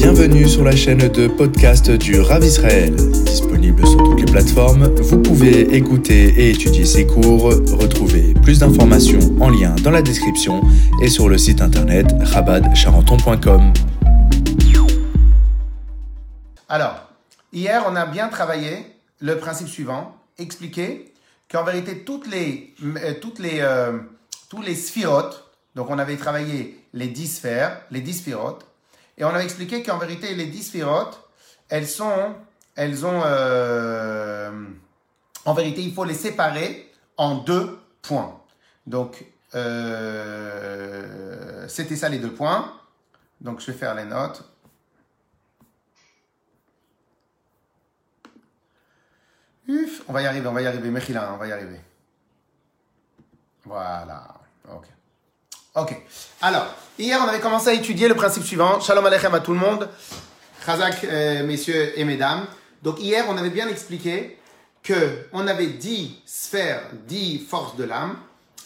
Bienvenue sur la chaîne de podcast du Rav Israël. Disponible sur toutes les plateformes, vous pouvez écouter et étudier ses cours. Retrouvez plus d'informations en lien dans la description et sur le site internet rabadcharenton.com. Alors, hier, on a bien travaillé le principe suivant, expliquer qu'en vérité, toutes les, euh, toutes les, euh, tous les sphirotes, donc on avait travaillé les 10 sphères, les 10 sphirotes, et on a expliqué qu'en vérité, les 10 sphirotes, elles sont, elles ont, euh, en vérité, il faut les séparer en deux points. Donc, euh, c'était ça les deux points. Donc, je vais faire les notes. Uf, on va y arriver, on va y arriver. Mechila, on va y arriver. Voilà. Ok. Ok. Alors, hier, on avait commencé à étudier le principe suivant. Shalom Aleichem à tout le monde. Chazak, euh, messieurs et mesdames. Donc, hier, on avait bien expliqué que on avait dix sphères, dix forces de l'âme.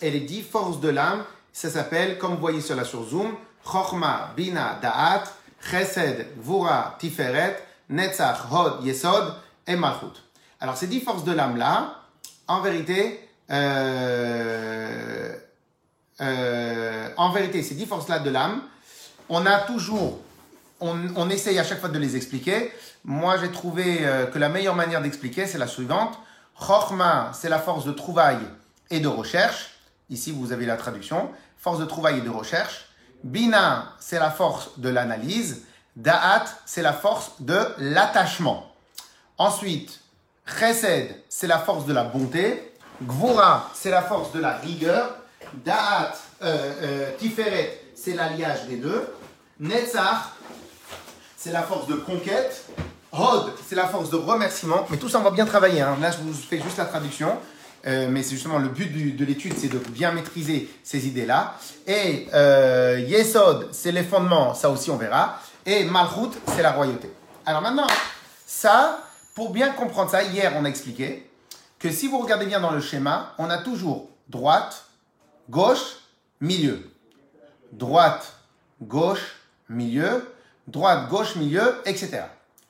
Et les dix forces de l'âme, ça s'appelle, comme vous voyez sur la sur Zoom, Chochma, Bina, Da'at, Chesed, Gvura, Tiferet, Netzach, Hod, Yesod et Malchut. Alors, ces dix forces de l'âme-là, en vérité, euh, euh, en vérité, ces dix forces-là de l'âme, on a toujours, on, essaye à chaque fois de les expliquer. Moi, j'ai trouvé euh, que la meilleure manière d'expliquer, c'est la suivante. Chorma, c'est la force de trouvaille et de recherche. Ici, vous avez la traduction. Force de trouvaille et de recherche. Bina, c'est la force de l'analyse. Da'at, c'est la force de l'attachement. Ensuite, Chesed, c'est la force de la bonté. Gvura, c'est la force de la rigueur. Da'at, euh, euh, Tiferet, c'est l'alliage des deux. Netzach, c'est la force de conquête. Hod, c'est la force de remerciement. Mais tout ça, on va bien travailler. Hein. Là, je vous fais juste la traduction. Euh, mais c'est justement le but de l'étude, c'est de bien maîtriser ces idées-là. Et Yesod, c'est les fondements, ça aussi on verra. Et Malchut, c'est la royauté. Alors maintenant, ça, pour bien comprendre ça, hier on a expliqué que si vous regardez bien dans le schéma, on a toujours droite, gauche, milieu. Droite, gauche, milieu. Droite, gauche, milieu, etc.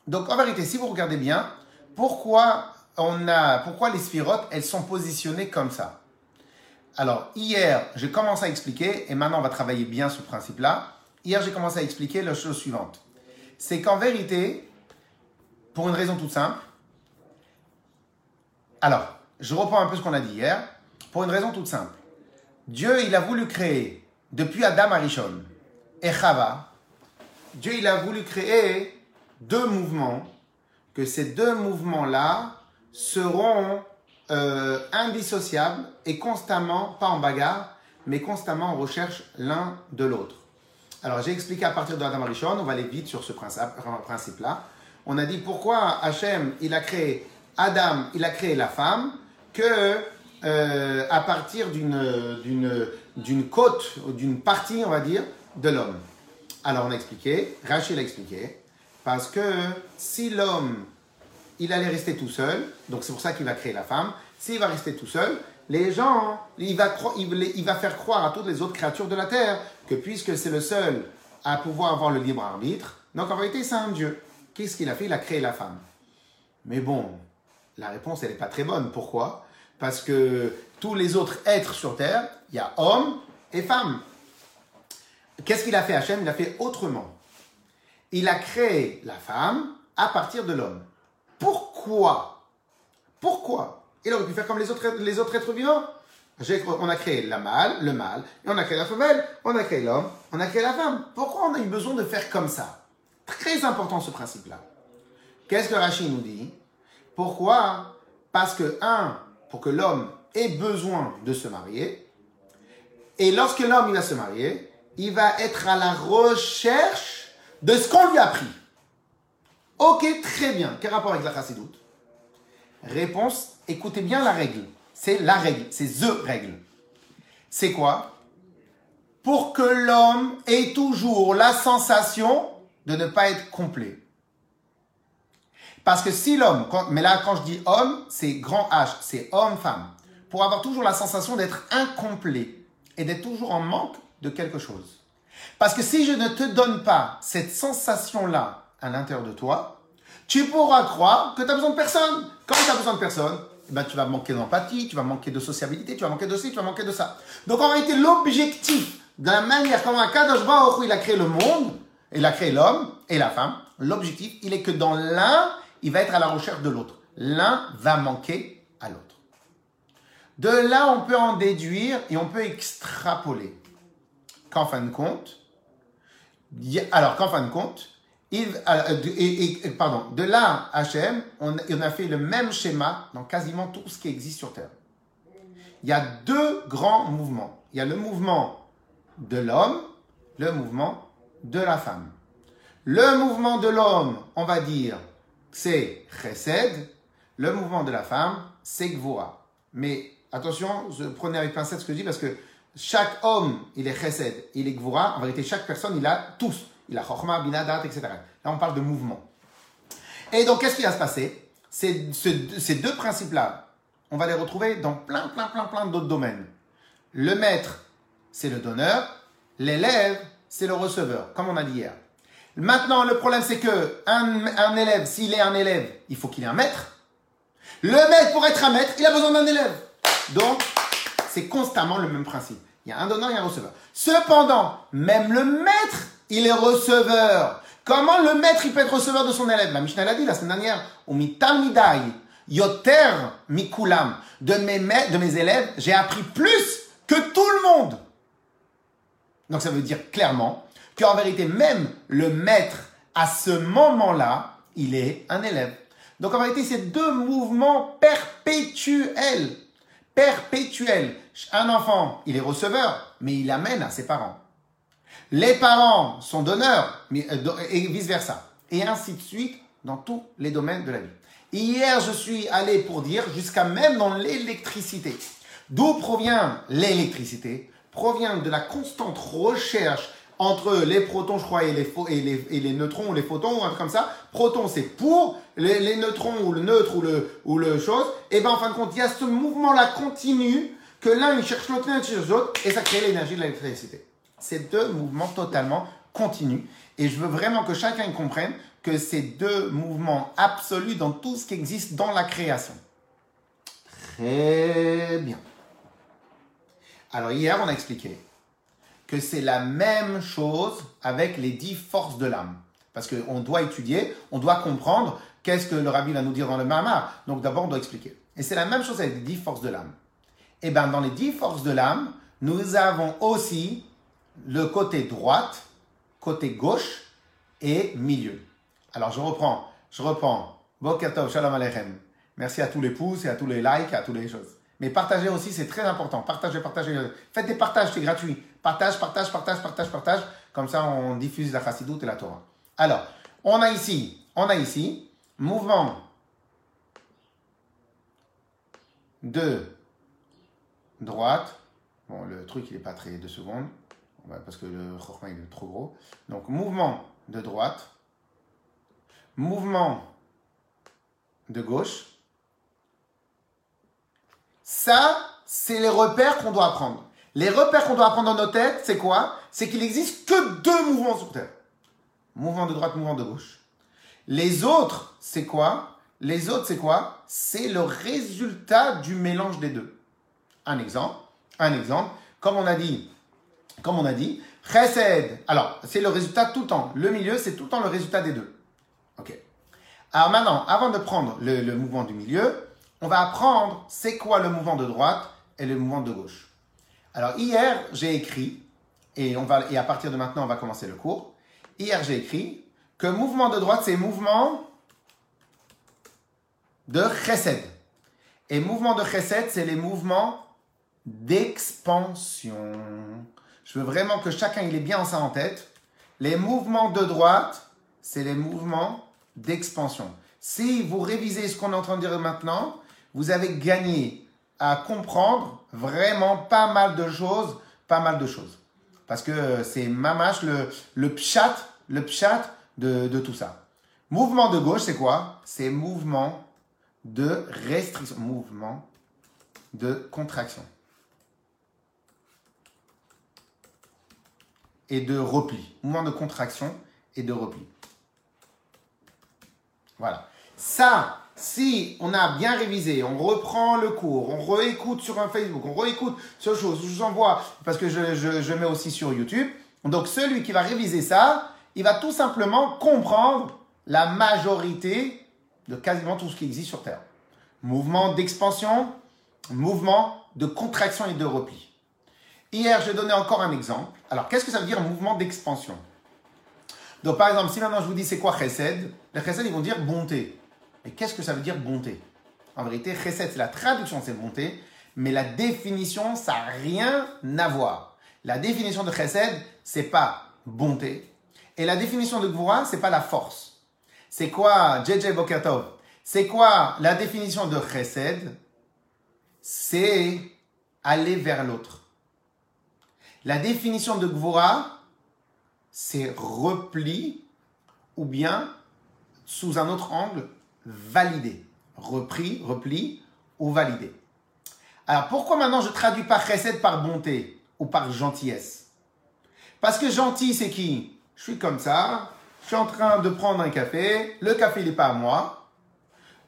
Donc en vérité, si vous regardez bien, pourquoi, on a, pourquoi les sphirotes, elles sont positionnées comme ça? Alors hier, j'ai commencé à expliquer, et maintenant on va travailler bien ce principe-là. Hier, j'ai commencé à expliquer la chose suivante. C'est qu'en vérité, pour une raison toute simple, alors, je reprends un peu ce qu'on a dit hier, pour une raison toute simple. Dieu, il a voulu créer, depuis Adam Arishon et Chava, Dieu, il a voulu créer deux mouvements, que ces deux mouvements-là seront euh, indissociables et constamment, pas en bagarre, mais constamment en recherche l'un de l'autre. Alors, j'ai expliqué à partir de Adam Arishon, on va aller vite sur ce principe-là. On a dit pourquoi Hachem, il a créé Adam, il a créé la femme, que euh, à partir d'une, côte, d'une partie, on va dire, de l'homme. Alors on a expliqué, Rachel a expliqué, parce que si l'homme, il allait rester tout seul, donc c'est pour ça qu'il va créer la femme, s'il va rester tout seul, les gens, il va, il va faire croire à toutes les autres créatures de la terre que puisque c'est le seul à pouvoir avoir le libre arbitre, donc en réalité c'est un Dieu. Qu'est-ce qu'il a fait? Il a créé la femme. Mais bon, la réponse, elle n'est pas très bonne. Pourquoi? Parce que tous les autres êtres sur Terre, il y a hommes et femmes. Qu'est-ce qu'il a fait Hachem? Il a fait autrement. Il a créé la femme à partir de l'homme. Pourquoi? Pourquoi? Il aurait pu faire comme les autres, les autres êtres vivants. On a créé la mâle, le mâle, et on a créé la femelle, on a créé l'homme, on a créé la femme. Pourquoi on a eu besoin de faire comme ça? Très important ce principe-là. Qu'est-ce que Rachid nous dit? Pourquoi? Parce que, un, pour que l'homme ait besoin de se marier, et lorsque l'homme va se marier, il va être à la recherche de ce qu'on lui a pris. Ok, très bien. Quel rapport avec la chassidoute? Réponse, écoutez bien la règle. C'est la règle, c'est THE règle. C'est quoi? Pour que l'homme ait toujours la sensation de ne pas être complet. Parce que si l'homme, mais là quand je dis homme, c'est grand H, c'est homme-femme, pour avoir toujours la sensation d'être incomplet et d'être toujours en manque de quelque chose. Parce que si je ne te donne pas cette sensation-là à l'intérieur de toi, tu pourras croire que tu as besoin de personne. Quand tu as besoin de personne, eh ben, tu vas manquer d'empathie, tu vas manquer de sociabilité, tu vas manquer de ci, tu vas manquer de ça. Donc en réalité, l'objectif, de la manière comme un Kadosh Baruch il a créé le monde, il a créé l'homme et la femme, l'objectif, il est que dans l'un, il va être à la recherche de l'autre. L'un va manquer à l'autre. De là, on peut en déduire et on peut extrapoler qu'en fin de compte, alors qu'en fin de compte, il, euh, pardon, de là, on, on a fait le même schéma dans quasiment tout ce qui existe sur Terre. Il y a deux grands mouvements. Il y a le mouvement de l'homme, le mouvement de la femme. Le mouvement de l'homme, on va dire, c'est chesed. Le mouvement de la femme, c'est gvura. Mais attention, je prenez avec pincette ce que je dis parce que chaque homme, il est chesed, il est gvura. En vérité, chaque personne, il a tous. Il a chokma, binadat, etc. Là, on parle de mouvement. Et donc, qu'est-ce qui va se passer? Ces deux principes-là, on va les retrouver dans plein, plein, plein, plein d'autres domaines. Le maître, c'est le donneur. L'élève, c'est le receveur, comme on a dit hier. Maintenant, le problème, c'est que un, élève, s'il est un élève, il faut qu'il ait un maître. Le maître, pour être un maître, il a besoin d'un élève. Donc, c'est constamment le même principe. Il y a un donneur et un receveur. Cependant, même le maître, il est receveur. Comment le maître, il peut être receveur de son élève? La Mishnah l'a dit la semaine dernière. yoter mikulam. De mes, de mes élèves, j'ai appris plus que tout le monde. Donc ça veut dire clairement qu'en vérité, même le maître, à ce moment-là, il est un élève. Donc en vérité, c'est deux mouvements perpétuels perpétuel. Un enfant, il est receveur, mais il amène à ses parents. Les parents sont donneurs, euh, et vice-versa. Et ainsi de suite dans tous les domaines de la vie. Hier, je suis allé pour dire, jusqu'à même dans l'électricité. D'où provient l'électricité? Provient de la constante recherche entre les protons, je crois, et les, et les, neutrons ou les photons, ou un truc comme ça. Proton, c'est pour, les, neutrons ou le neutre ou le, ou le chose. Et ben en fin de compte, il y a ce mouvement-là continu que l'un, il cherche l'autre, l'un cherche l'autre, et ça crée l'énergie de l'électricité. C'est deux mouvements totalement continus. Et je veux vraiment que chacun comprenne que c'est deux mouvements absolus dans tout ce qui existe dans la création. Très bien. Alors hier, on a expliqué que c'est la même chose avec les dix forces de l'âme. Parce qu'on doit étudier, on doit comprendre qu'est-ce que le rabbi va nous dire dans le Mahama. Donc d'abord, on doit expliquer. Et c'est la même chose avec les dix forces de l'âme. Et eh bien, dans les dix forces de l'âme, nous avons aussi le côté droite, côté gauche et milieu. Alors, je reprends, je reprends. Bokatov, shalom. Merci à tous les pouces et à tous les likes, à toutes les choses. Mais partagez aussi, c'est très important. Partagez, partagez. Faites des partages, c'est gratuit. Partage, partage, partage, partage, partage. Comme ça, on diffuse la chassidoute et la Torah. Alors, on a ici, on a ici, mouvement de droite. Bon, le truc, il n'est pas très deux secondes. Parce que le chokma, il est trop gros. Donc, mouvement de droite. Mouvement de gauche ça, c'est les repères qu'on doit apprendre. Les repères qu'on doit apprendre dans nos têtes, c'est quoi? C'est qu'il n'existe que deux mouvements sur Terre. Mouvement de droite, mouvement de gauche. Les autres, c'est quoi? Les autres, c'est quoi? C'est le résultat du mélange des deux. Un exemple, un exemple, comme on a dit, comme on a dit, chesed. Alors, c'est le résultat tout le temps. Le milieu, c'est tout le temps le résultat des deux. Ok. Alors maintenant, avant de prendre le mouvement du milieu, on va apprendre c'est quoi le mouvement de droite et le mouvement de gauche. Alors hier, j'ai écrit, et, on va, et à partir de maintenant, on va commencer le cours. Hier, j'ai écrit que mouvement de droite, c'est mouvement de chesed. Et mouvement de chesed, c'est les mouvements d'expansion. Je veux vraiment que chacun il ait bien ça en tête. Les mouvements de droite, c'est les mouvements d'expansion. Si vous révisez ce qu'on est en train de dire maintenant, vous avez gagné à comprendre vraiment pas mal de choses, pas mal de choses. Parce que c'est mamache le, le pchat, le pchat de, de tout ça. Mouvement de gauche, c'est quoi? C'est mouvement de restriction, mouvement de contraction. et de repli. Mouvement de contraction et de repli. Voilà. Ça, si on a bien révisé, on reprend le cours, on réécoute sur un Facebook, on réécoute sur chose, je vous envoie, parce que je, je mets aussi sur YouTube. Donc celui qui va réviser ça, il va tout simplement comprendre la majorité de quasiment tout ce qui existe sur Terre. Mouvement d'expansion, mouvement de contraction et de repli. Hier, je donnais encore un exemple. Alors, qu'est-ce que ça veut dire mouvement d'expansion? Donc, par exemple, si maintenant je vous dis c'est quoi chesed, les chesed, ils vont dire bonté. Mais qu'est-ce que ça veut dire bonté? En vérité, chesed, c'est la traduction, c'est bonté, mais la définition, ça n'a rien à voir. La définition de chesed, c'est pas bonté. Et la définition de gvura, c'est pas la force. C'est quoi, JJ Bokertov C'est quoi la définition de chesed? C'est aller vers l'autre. La définition de Gvura, c'est repli ou bien, sous un autre angle, validé. Repris, repli ou validé. Alors pourquoi maintenant je traduis pas chesed par bonté ou par gentillesse? Parce que gentil, c'est qui? Je suis comme ça, je suis en train de prendre un café, le café il n'est pas à moi,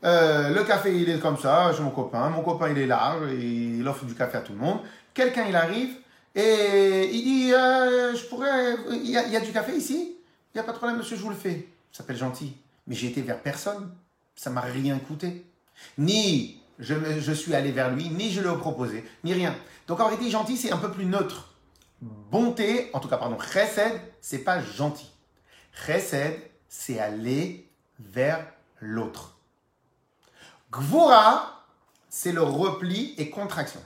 euh, le café il est comme ça, j'ai mon copain, mon copain il est large, il offre du café à tout le monde. Quelqu'un il arrive, et il dit, euh, je pourrais, il y, a, du café ici? Il n'y a pas de problème, monsieur, je vous le fais. Ça s'appelle gentil. Mais j'ai été vers personne. Ça m'a rien coûté. Ni je, je, suis allé vers lui, ni je lui ai proposé, ni rien. Donc en réalité, gentil, c'est un peu plus neutre. Bonté, en tout cas, pardon, chesed, c'est pas gentil. Chesed, c'est aller vers l'autre. Gvura, c'est le repli et contraction.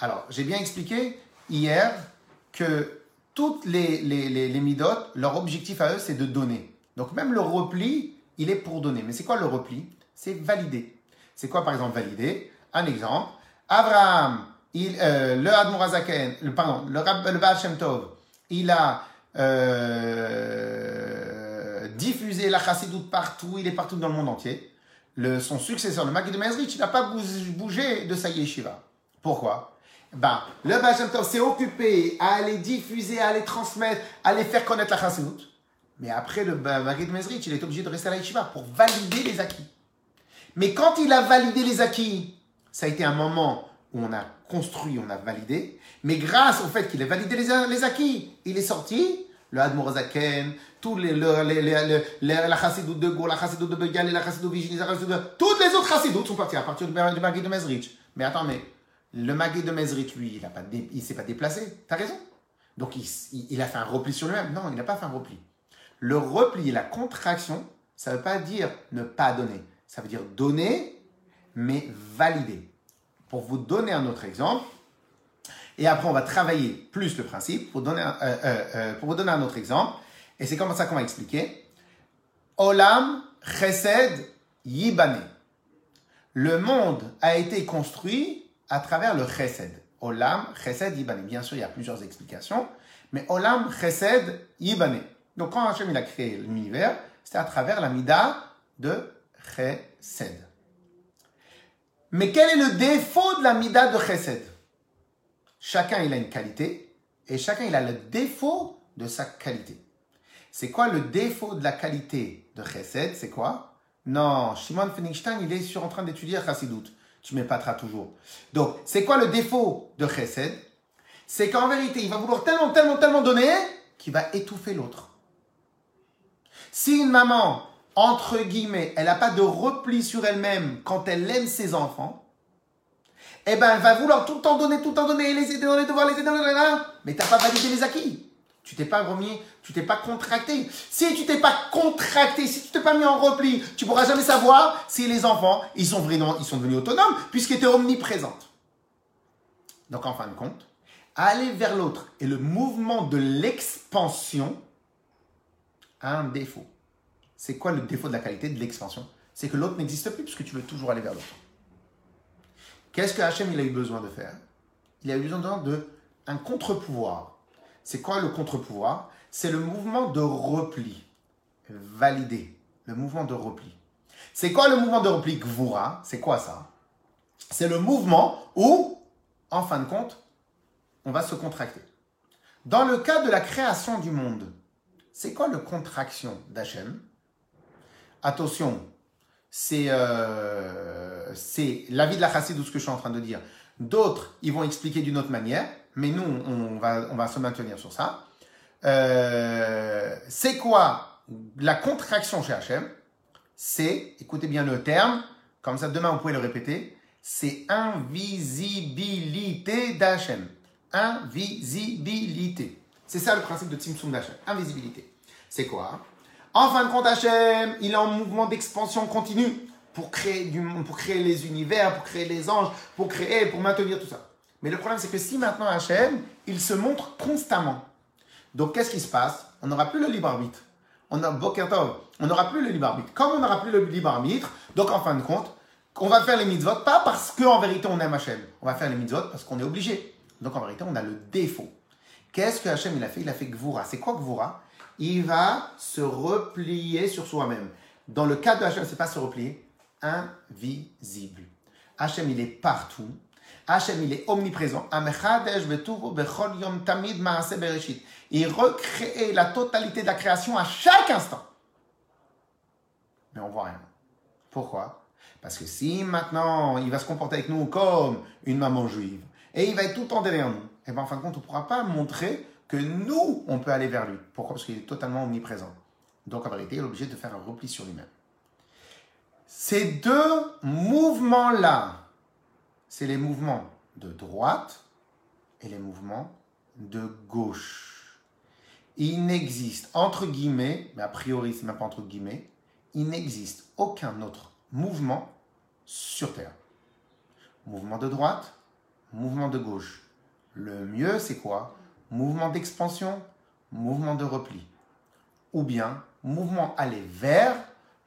Alors, j'ai bien expliqué hier que toutes les, les, les, midotes, leur objectif à eux, c'est de donner. Donc même le repli, il est pour donner. Mais c'est quoi le repli? C'est valider. C'est quoi par exemple valider? Un exemple. Abraham, il, euh, le Admorazaken, le, pardon, le, le Baal Shem Tov, il a euh, diffusé la chassidoute partout, il est partout dans le monde entier. Son successeur, le Magid de Mezrich, il n'a pas bougé de sa yeshiva. Pourquoi? Ben, le Baal s'est occupé à aller diffuser, à aller transmettre, à aller faire connaître la Chassidut. Mais après, le Magid Mezrich, il est obligé de rester à la pour valider les acquis. Mais quand il a validé les acquis, ça a été un moment où on a construit, on a validé. Mais grâce au fait qu'il a validé les, acquis, il est sorti, le Admor Zaken, tous les, les, la Chassidut de Gour, la Chassidut de Begal, la Chassidut de Vigini, toutes les autres Chassidut sont partis à partir du Magid de Mezrich. Mais attends, mais le Magui de Mezrit, lui, il ne s'est pas déplacé. Tu as raison. Donc, il, a fait un repli sur lui-même. Non, il n'a pas fait un repli. Le repli, la contraction, ça ne veut pas dire ne pas donner. Ça veut dire donner, mais valider. Pour vous donner un autre exemple, et après on va travailler plus le principe, pour, donner euh, euh, euh, pour vous donner un autre exemple, et c'est comme ça qu'on va expliquer. Olam chesed yibane. Le monde a été construit à travers le chesed. Olam, chesed, yibane. Bien sûr, il y a plusieurs explications, mais olam, chesed, yibane. Donc quand Hachem il a créé l'univers, c'était à travers la mida de chesed. Mais quel est le défaut de la mida de chesed? Chacun il a une qualité et chacun il a le défaut de sa qualité. C'est quoi le défaut de la qualité de chesed? C'est quoi? Non, Shimon Feinstein il est sur en train d'étudier Chassidut tu m'épateras toujours. Donc, c'est quoi le défaut de Chesed? C'est qu'en vérité, il va vouloir tellement, tellement, tellement donner qu'il va étouffer l'autre. Si une maman, entre guillemets, elle n'a pas de repli sur elle-même quand elle aime ses enfants, eh ben, elle va vouloir tout le temps donner, tout le temps donner, les aider dans les devoirs, les aider dans les... Mais tu n'as pas validé les acquis. Tu t'es pas remis, tu t'es pas contracté. Si tu t'es pas contracté, si tu t'es pas mis en repli, tu pourras jamais savoir si les enfants, ils sont vraiment, ils sont devenus autonomes puisqu'ils étaient omniprésentes. Donc en fin de compte, aller vers l'autre et le mouvement de l'expansion un défaut. C'est quoi le défaut de la qualité de l'expansion? C'est que l'autre n'existe plus puisque tu veux toujours aller vers l'autre. Qu'est-ce que Hachem il a eu besoin de faire? Il a eu besoin de un contre-pouvoir c'est quoi le contre-pouvoir? C'est le mouvement de repli. Validé. Le mouvement de repli. C'est quoi le mouvement de repli Gvura? C'est quoi ça? C'est le mouvement où, en fin de compte, on va se contracter. Dans le cas de la création du monde, c'est quoi le contraction d'Hachem Attention, c'est euh, l'avis de la chassid ou ce que je suis en train de dire. D'autres, ils vont expliquer d'une autre manière, mais nous, on va, on va se maintenir sur ça. Euh, c'est quoi la contraction chez Hachem C'est, écoutez bien le terme, comme ça demain vous pouvez le répéter, c'est invisibilité d'Hachem. Invisibilité. C'est ça le principe de Tzimtzum d'Hachem. Invisibilité. C'est quoi? En fin de compte, Hachem, il est en mouvement d'expansion continue pour créer, du, pour créer les univers, pour créer les anges, pour créer, pour maintenir tout ça. Mais le problème, c'est que si maintenant Hachem, il se montre constamment. Donc, qu'est-ce qui se passe? On n'aura plus le libre arbitre. On a on n'aura plus le libre arbitre. Comme on n'aura plus le libre arbitre, donc en fin de compte, on va faire les mitzvot, pas parce qu'en vérité on aime Hachem. On va faire les mitzvot parce qu'on est obligé. Donc en vérité, on a le défaut. Qu'est-ce que Hachem il a fait? Il a fait Gvura. C'est quoi Gvura? Il va se replier sur soi-même. Dans le cas de Hachem, c'est pas se replier, invisible. Hachem, il est partout. Hachem, il est omniprésent. Il recrée la totalité de la création à chaque instant. Mais on voit rien. Pourquoi? Parce que si maintenant il va se comporter avec nous comme une maman juive, et il va être tout le temps derrière nous, et eh bien en fin de compte, on ne pourra pas montrer que nous, on peut aller vers lui. Pourquoi? Parce qu'il est totalement omniprésent. Donc en vérité, il est obligé de faire un repli sur lui-même. Ces deux mouvements-là, c'est les mouvements de droite et les mouvements de gauche. Il n'existe, entre guillemets, mais a priori c'est même pas entre guillemets, il n'existe aucun autre mouvement sur Terre. Mouvement de droite, mouvement de gauche. Le mieux c'est quoi? Mouvement d'expansion, mouvement de repli. Ou bien mouvement aller vers,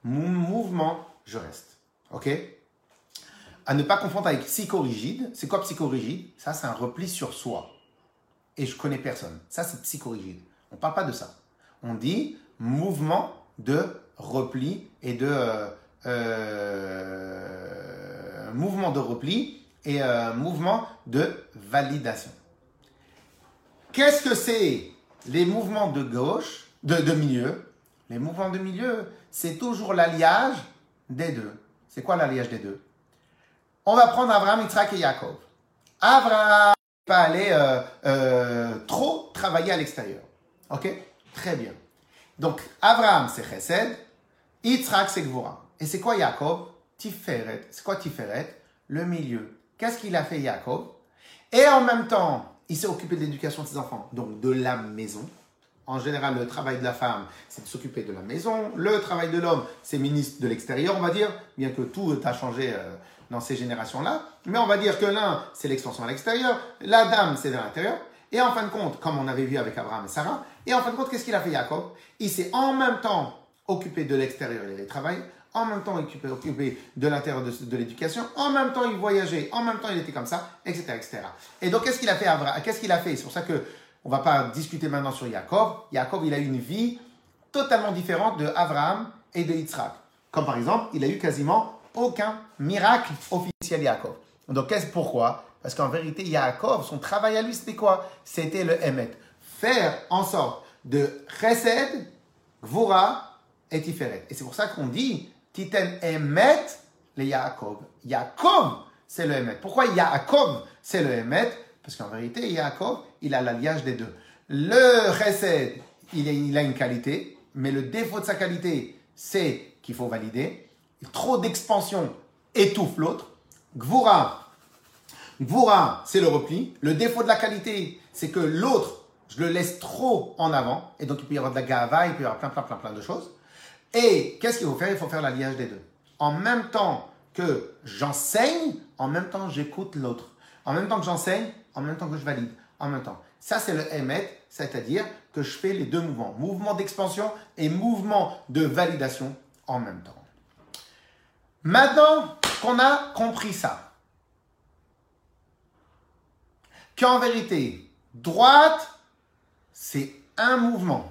mouvement je reste. Ok? À ne pas confondre avec psychorigide. C'est quoi psychorigide? Ça, c'est un repli sur soi. Et je connais personne. Ça, c'est psychorigide. On ne parle pas de ça. On dit mouvement de repli et de euh, euh, mouvement de repli et euh, mouvement de validation. Qu'est-ce que c'est les mouvements de gauche, de, milieu? Les mouvements de milieu, c'est toujours l'alliage des deux. C'est quoi l'alliage des deux? On va prendre Abraham, Yitzhak et Yaakov. Abraham va aller euh, euh, trop travailler à l'extérieur. Ok? Très bien. Donc, Abraham, c'est Chesed. Yitzhak, c'est Gvura. Et c'est quoi Yaakov? Tiferet. C'est quoi Tiferet? Le milieu. Qu'est-ce qu'il a fait Yaakov? Et en même temps, il s'est occupé de l'éducation de ses enfants, donc de la maison. En général, le travail de la femme, c'est de s'occuper de la maison. Le travail de l'homme, c'est ministre de l'extérieur, on va dire, bien que tout a changé euh, dans ces générations-là. Mais on va dire que l'un, c'est l'extension à l'extérieur, la dame, c'est dans l'intérieur. Et en fin de compte, comme on avait vu avec Abraham et Sarah, et en fin de compte, qu'est-ce qu'il a fait Jacob? Il s'est en même temps occupé de l'extérieur et du travail, en même temps occupé, occupé de l'intérieur de, l'éducation, en même temps il voyageait, en même temps il était comme ça, etc. etc. Et donc qu'est-ce qu'il a fait Qu'est-ce qu'il a fait? C'est pour ça que on va pas discuter maintenant sur Jacob. Jacob, il a eu une vie totalement différente de Abraham et de Yitzhak. Comme par exemple, il a eu quasiment aucun miracle officiel Jacob. Donc, qu'est-ce pourquoi? Parce qu'en vérité, Yaakov, son travail à lui, c'était quoi? C'était le Emet. Faire en sorte de Chesed, Gvura et Tiferet. Et c'est pour ça qu'on dit Titen Emet le Yaakov. Yaakov, c'est le Emet. Pourquoi Yaakov, c'est le Emet Parce qu'en vérité, Yaakov, il a l'alliage des deux. Le chesed, il, a une qualité, mais le défaut de sa qualité, c'est qu'il faut valider. Trop d'expansion étouffe l'autre. Gvura, Gvura, c'est le repli. Le défaut de la qualité, c'est que l'autre, je le laisse trop en avant, et donc il peut y avoir de la gava, il peut y avoir plein, plein, plein, plein de choses. Et qu'est-ce qu'il faut faire? Il faut faire l'alliage des deux. En même temps que j'enseigne, en même temps j'écoute l'autre. En même temps que j'enseigne, en même temps que je valide en même temps. Ça, c'est le Emet, c'est-à-dire que je fais les deux mouvements, mouvement d'expansion et mouvement de validation en même temps. Maintenant qu'on a compris ça, qu'en vérité, droite, c'est un mouvement.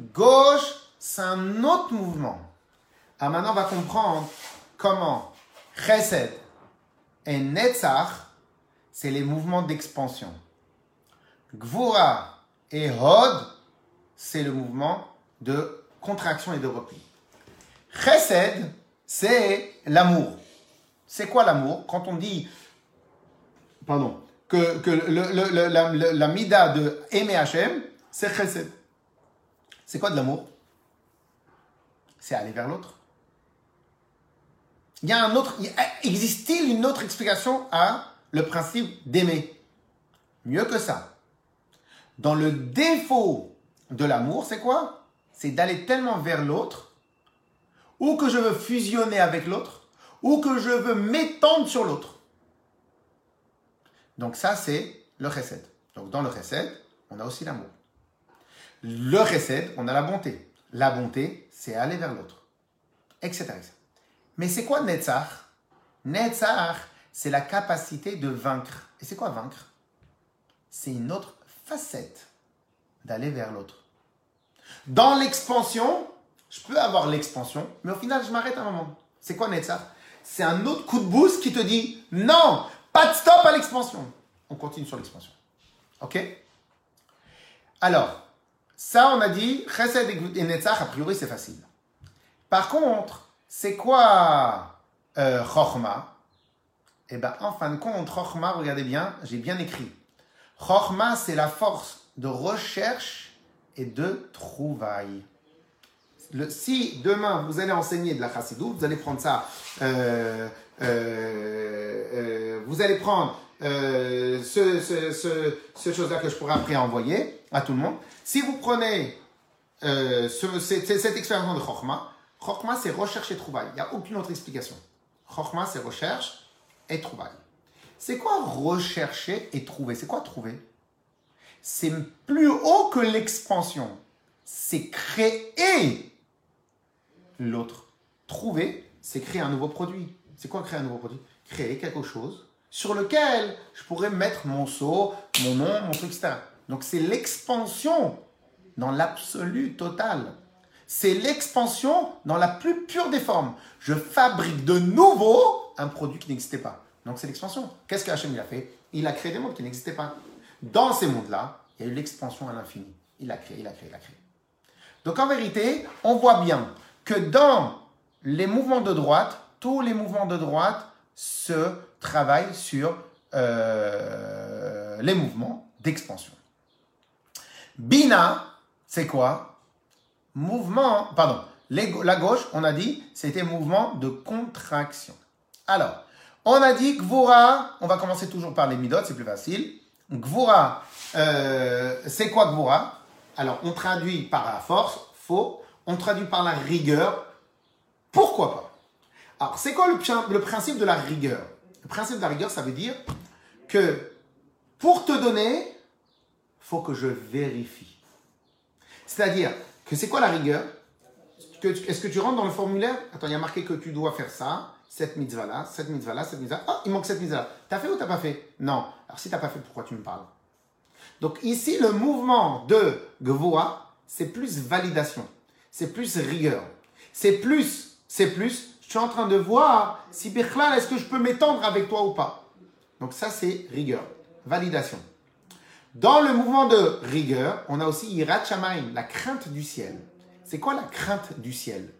Gauche, c'est un autre mouvement. Alors maintenant, on va comprendre comment Chesed et Netzach c'est les mouvements d'expansion. Gvura et Hod, c'est le mouvement de contraction et de repli. Chesed, c'est l'amour. C'est quoi l'amour? Quand on dit, pardon, que, que le, la, la, mida de aimer c'est chesed. C'est quoi de l'amour? C'est aller vers l'autre. Il y a un autre, existe-t-il une autre explication à le principe d'aimer? Mieux que ça. Dans le défaut de l'amour, c'est quoi? C'est d'aller tellement vers l'autre, ou que je veux fusionner avec l'autre, ou que je veux m'étendre sur l'autre. Donc ça, c'est le chesed. Donc dans le chesed, on a aussi l'amour. Le chesed, on a la bonté. La bonté, c'est aller vers l'autre, etc. Mais c'est quoi Netzach? Netzach, c'est la capacité de vaincre. Et c'est quoi vaincre? C'est une autre facette d'aller vers l'autre. Dans l'expansion, je peux avoir l'expansion, mais au final, je m'arrête un moment. C'est quoi Netzach? C'est un autre coup de boost qui te dit non, pas de stop à l'expansion. On continue sur l'expansion. Ok? Alors, ça, on a dit, Chesed et Netzach, a priori, c'est facile. Par contre, c'est quoi euh, Eh bien, en fin de compte, Chochma, regardez bien, j'ai bien écrit. Chochma, c'est la force de recherche et de trouvaille. si demain vous allez enseigner de la chassidou, vous allez prendre ça, euh, euh, vous allez prendre ce, ce, ce, ce chose-là que je pourrais après envoyer à tout le monde. Si vous prenez cette, cette expérience de Chochma, Chokma, c'est recherche et trouvaille. Il n'y a aucune autre explication. Chokma, c'est recherche et trouvaille. C'est quoi rechercher et trouver? C'est quoi trouver? C'est plus haut que l'expansion. C'est créer l'autre. Trouver, c'est créer un nouveau produit. C'est quoi créer un nouveau produit? Créer quelque chose sur lequel je pourrais mettre mon sceau, mon nom, mon truc, etc. Donc c'est l'expansion dans l'absolu total c'est l'expansion dans la plus pure des formes. Je fabrique de nouveau un produit qui n'existait pas. Donc c'est l'expansion. Qu'est-ce que Hachem a fait? Il a créé des mondes qui n'existaient pas. Dans ces mondes-là, il y a eu l'expansion à l'infini. Il a créé, il a créé, il a créé. Donc en vérité, on voit bien que dans les mouvements de droite, tous les mouvements de droite se travaillent sur euh, les mouvements d'expansion. Bina, c'est quoi? Mouvement, pardon, la gauche, on a dit, c'était mouvement de contraction. Alors, on a dit Gvura, on va commencer toujours par les midot, c'est plus facile. Gvura, euh, c'est quoi Gvura? Alors, on traduit par la force, faux. On traduit par la rigueur, pourquoi pas? Alors, c'est quoi le, le principe de la rigueur? Le principe de la rigueur, ça veut dire que pour te donner, faut que je vérifie. C'est-à-dire, que c'est quoi la rigueur? Est-ce que tu rentres dans le formulaire? Attends, il y a marqué que tu dois faire ça, cette mitzvah-là, cette mitzvah-là, cette mitzvah Oh, il manque cette mitzvah-là. T'as fait ou t'as pas fait? Non. Alors si t'as pas fait, pourquoi tu me parles? Donc ici, le mouvement de Gvoa, c'est plus validation, c'est plus rigueur, c'est plus, c'est plus, je suis en train de voir si Birklal, est-ce que je peux m'étendre avec toi ou pas? Donc ça, c'est rigueur, validation. Dans le mouvement de rigueur, on a aussi Yirat la crainte du ciel. C'est quoi la crainte du ciel?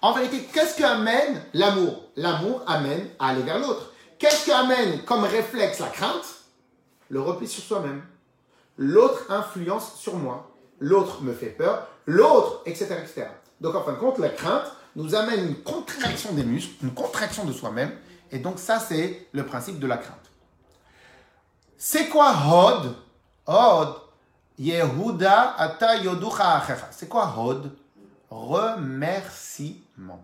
En vérité, qu'est-ce qui amène l'amour? L'amour amène à aller vers l'autre. Qu'est-ce qui amène comme réflexe la crainte? Le repli sur soi-même. L'autre influence sur moi. L'autre me fait peur. L'autre, etc., etc. Donc en fin de compte, la crainte nous amène une contraction des muscles, une contraction de soi-même. Et donc ça, c'est le principe de la crainte. C'est quoi Hod? Yehuda ata yoducha C'est quoi Hod Remerciement.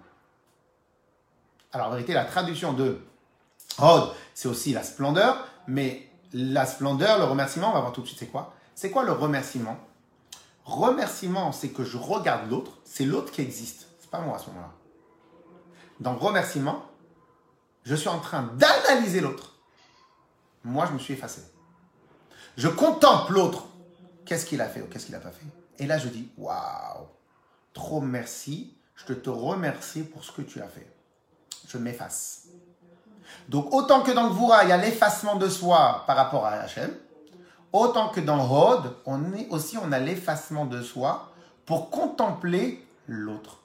Alors en vérité, la traduction de Hod, c'est aussi la splendeur, mais la splendeur, le remerciement, on va voir tout de suite c'est quoi? C'est quoi le remerciement? Remerciement, c'est que je regarde l'autre, c'est l'autre qui existe, c'est pas moi à ce moment-là. Dans remerciement, je suis en train d'analyser l'autre. Moi, je me suis effacé. Je contemple l'autre. Qu'est-ce qu'il a fait ou qu'est-ce qu'il n'a pas fait? Et là, je dis, waouh, trop merci. Je te remercie pour ce que tu as fait. Je m'efface. Donc, autant que dans le Voura, il y a l'effacement de soi par rapport à Hachem, autant que dans Hod, on aussi on a l'effacement de soi pour contempler l'autre.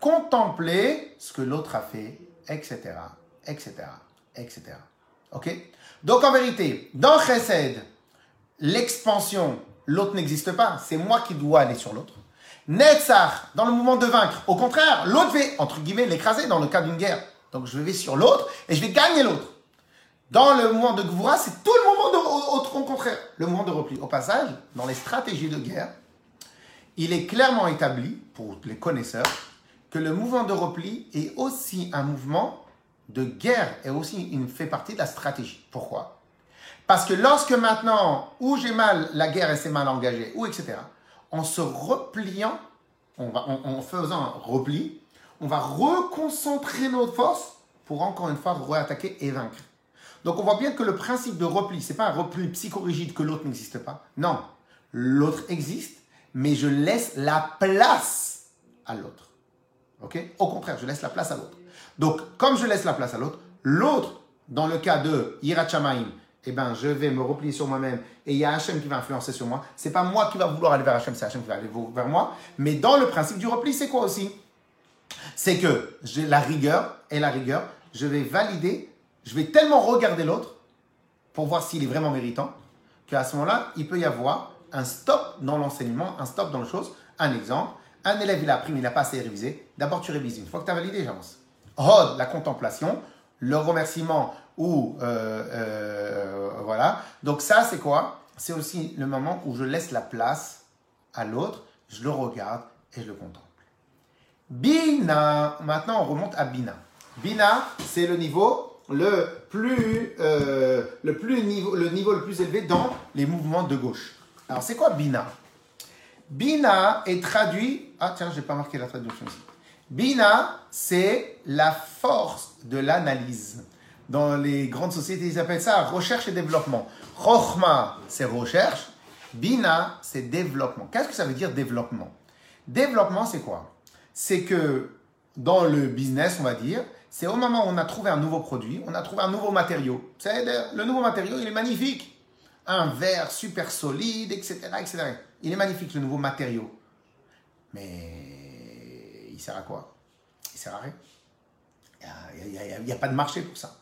Contempler ce que l'autre a fait, etc., etc., etc. Ok? Donc en vérité, dans Chesed, l'expansion, l'autre n'existe pas. C'est moi qui dois aller sur l'autre. Netzach, dans le mouvement de vaincre, au contraire, l'autre fait, entre guillemets, l'écraser dans le cas d'une guerre. Donc je vais sur l'autre et je vais gagner l'autre. Dans le mouvement de Gvura, c'est tout le mouvement de, au, contraire, le mouvement de repli. Au passage, dans les stratégies de guerre, il est clairement établi, pour les connaisseurs, que le mouvement de repli est aussi un mouvement de guerre et aussi une, fait partie de la stratégie. Pourquoi? Parce que lorsque maintenant, où j'ai mal, la guerre et c'est mal engagée, ou etc., en se repliant, en, faisant un repli, on va reconcentrer notre force pour encore une fois réattaquer et vaincre. Donc on voit bien que le principe de repli, c'est pas un repli psychorigide que l'autre n'existe pas. Non, l'autre existe, mais je laisse la place à l'autre. Ok? Au contraire, je laisse la place à l'autre. Donc comme je laisse la place à l'autre, l'autre, dans le cas de Hirachamaim, eh ben, je vais me replier sur moi-même et il y a Hachem qui va influencer sur moi. C'est pas moi qui va vouloir aller vers Hachem, c'est Hachem qui va aller vers moi. Mais dans le principe du repli, c'est quoi aussi? C'est que j'ai la rigueur et la rigueur, je vais valider je vais tellement regarder l'autre pour voir s'il est vraiment méritant qu'à ce moment-là, il peut y avoir un stop dans l'enseignement, un stop dans les choses. Un exemple, un élève, il a appris, mais il n'a pas assez révisé. D'abord, tu révises. Une fois que tu as validé, j'avance. Rod, la contemplation, le remerciement ou... Euh, euh, voilà. Donc ça, c'est quoi? C'est aussi le moment où je laisse la place à l'autre, je le regarde et je le contemple. Bina, maintenant on remonte à Bina. Bina, c'est le niveau le plus, euh, le, plus niveau, le niveau le plus élevé dans les mouvements de gauche. Alors, c'est quoi Bina? Bina est traduit. Ah, tiens, je n'ai pas marqué la traduction ici. Bina, c'est la force de l'analyse. Dans les grandes sociétés, ils appellent ça recherche et développement. Chochma, c'est recherche. Bina, c'est développement. Qu'est-ce que ça veut dire développement? Développement, c'est quoi? C'est que dans le business, on va dire, c'est au moment où on a trouvé un nouveau produit, on a trouvé un nouveau matériau. Le nouveau matériau, il est magnifique. Un verre super solide, etc., etc. Il est magnifique, le nouveau matériau. Mais il sert à quoi? Il sert à rien. Il n'y a, pas de marché pour ça.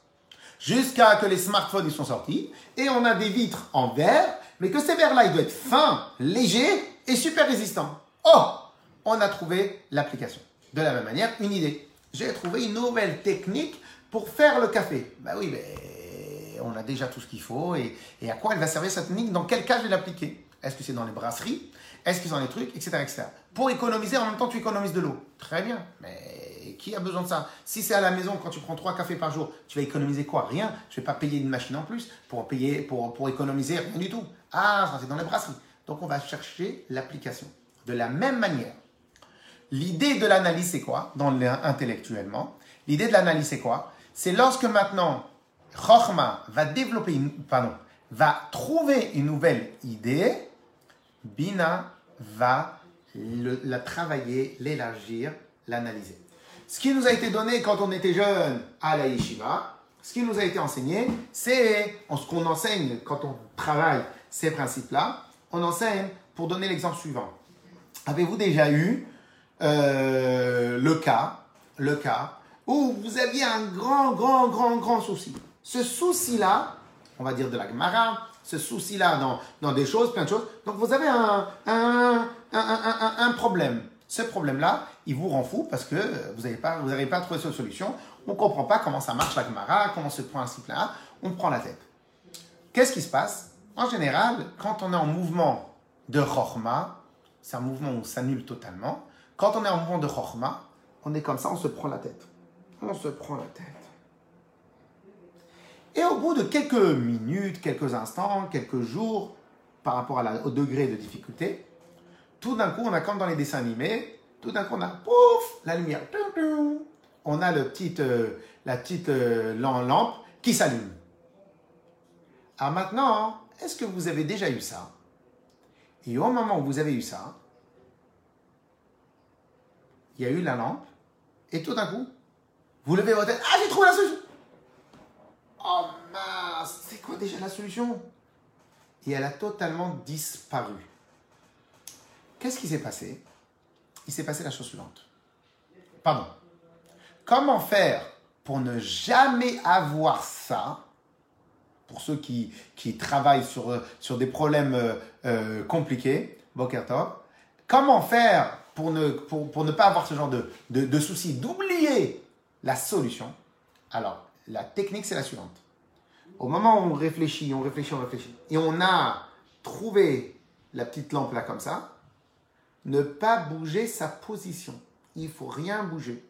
Jusqu'à que les smartphones ils sont sortis et on a des vitres en verre, mais que ces verres-là, ils doivent être fins, légers et super résistants. Oh On a trouvé l'application. De la même manière, une idée j'ai trouvé une nouvelle technique pour faire le café. Ben oui, mais on a déjà tout ce qu'il faut. Et, à quoi elle va servir cette technique? Dans quel cas je vais l'appliquer? Est-ce que c'est dans les brasseries? Est-ce c'est dans les trucs Etc. etc. Pour économiser, en même temps, tu économises de l'eau. Très bien. Mais qui a besoin de ça? Si c'est à la maison, quand tu prends trois cafés par jour, tu vas économiser quoi? Rien. Je ne vais pas payer une machine en plus pour, payer, pour, pour économiser rien du tout. Ah, ça c'est dans les brasseries. Donc on va chercher l'application. De la même manière, L'idée de l'analyse, c'est quoi? Dans Intellectuellement. L'idée de l'analyse, c'est quoi? C'est lorsque maintenant, Chochma va développer, pardon, va trouver une nouvelle idée, Bina va la travailler, l'élargir, l'analyser. Ce qui nous a été donné quand on était jeune à la yeshiva, ce qui nous a été enseigné, c'est ce qu'on enseigne quand on travaille ces principes-là. On enseigne pour donner l'exemple suivant. Avez-vous déjà eu euh, le cas, le cas où vous aviez un grand, grand, grand, grand souci? Ce souci-là, on va dire de la Gemara, ce souci-là dans, dans, des choses, plein de choses. Donc vous avez un, un, un, un problème. Ce problème-là, il vous rend fou parce que vous n'avez pas, vous pas trouvé cette solution. On ne comprend pas comment ça marche la Gemara, comment ce principe-là. On prend la tête. Qu'est-ce qui se passe? En général, quand on est en mouvement de Chorma, c'est un mouvement où on s'annule totalement. Quand on est en mouvement de Chokhmah, on est comme ça, on se prend la tête. On se prend la tête. Et au bout de quelques minutes, quelques instants, quelques jours, par rapport au degré de difficulté, tout d'un coup, on a comme dans les dessins animés, tout d'un coup, on a pouf, la lumière. On a euh, la petite euh, lampe qui s'allume. Alors maintenant, est-ce que vous avez déjà eu ça? Et au moment où vous avez eu ça, il y a eu la lampe, et tout d'un coup, vous levez votre tête, ah j'ai trouvé la solution Oh mince, c'est quoi déjà la solution? Et elle a totalement disparu. Qu'est-ce qui s'est passé? Il s'est passé la chose suivante. Pardon. Comment faire pour ne jamais avoir ça? Pour ceux qui, qui travaillent sur, sur des problèmes euh, euh, compliqués, Bokertov, comment faire pour ne, pour, pour, ne pas avoir ce genre de, de, de soucis, d'oublier la solution? Alors, la technique, c'est la suivante. Au moment où on réfléchit, on réfléchit, on réfléchit, et on a trouvé la petite lampe là comme ça, ne pas bouger sa position. Il faut rien bouger.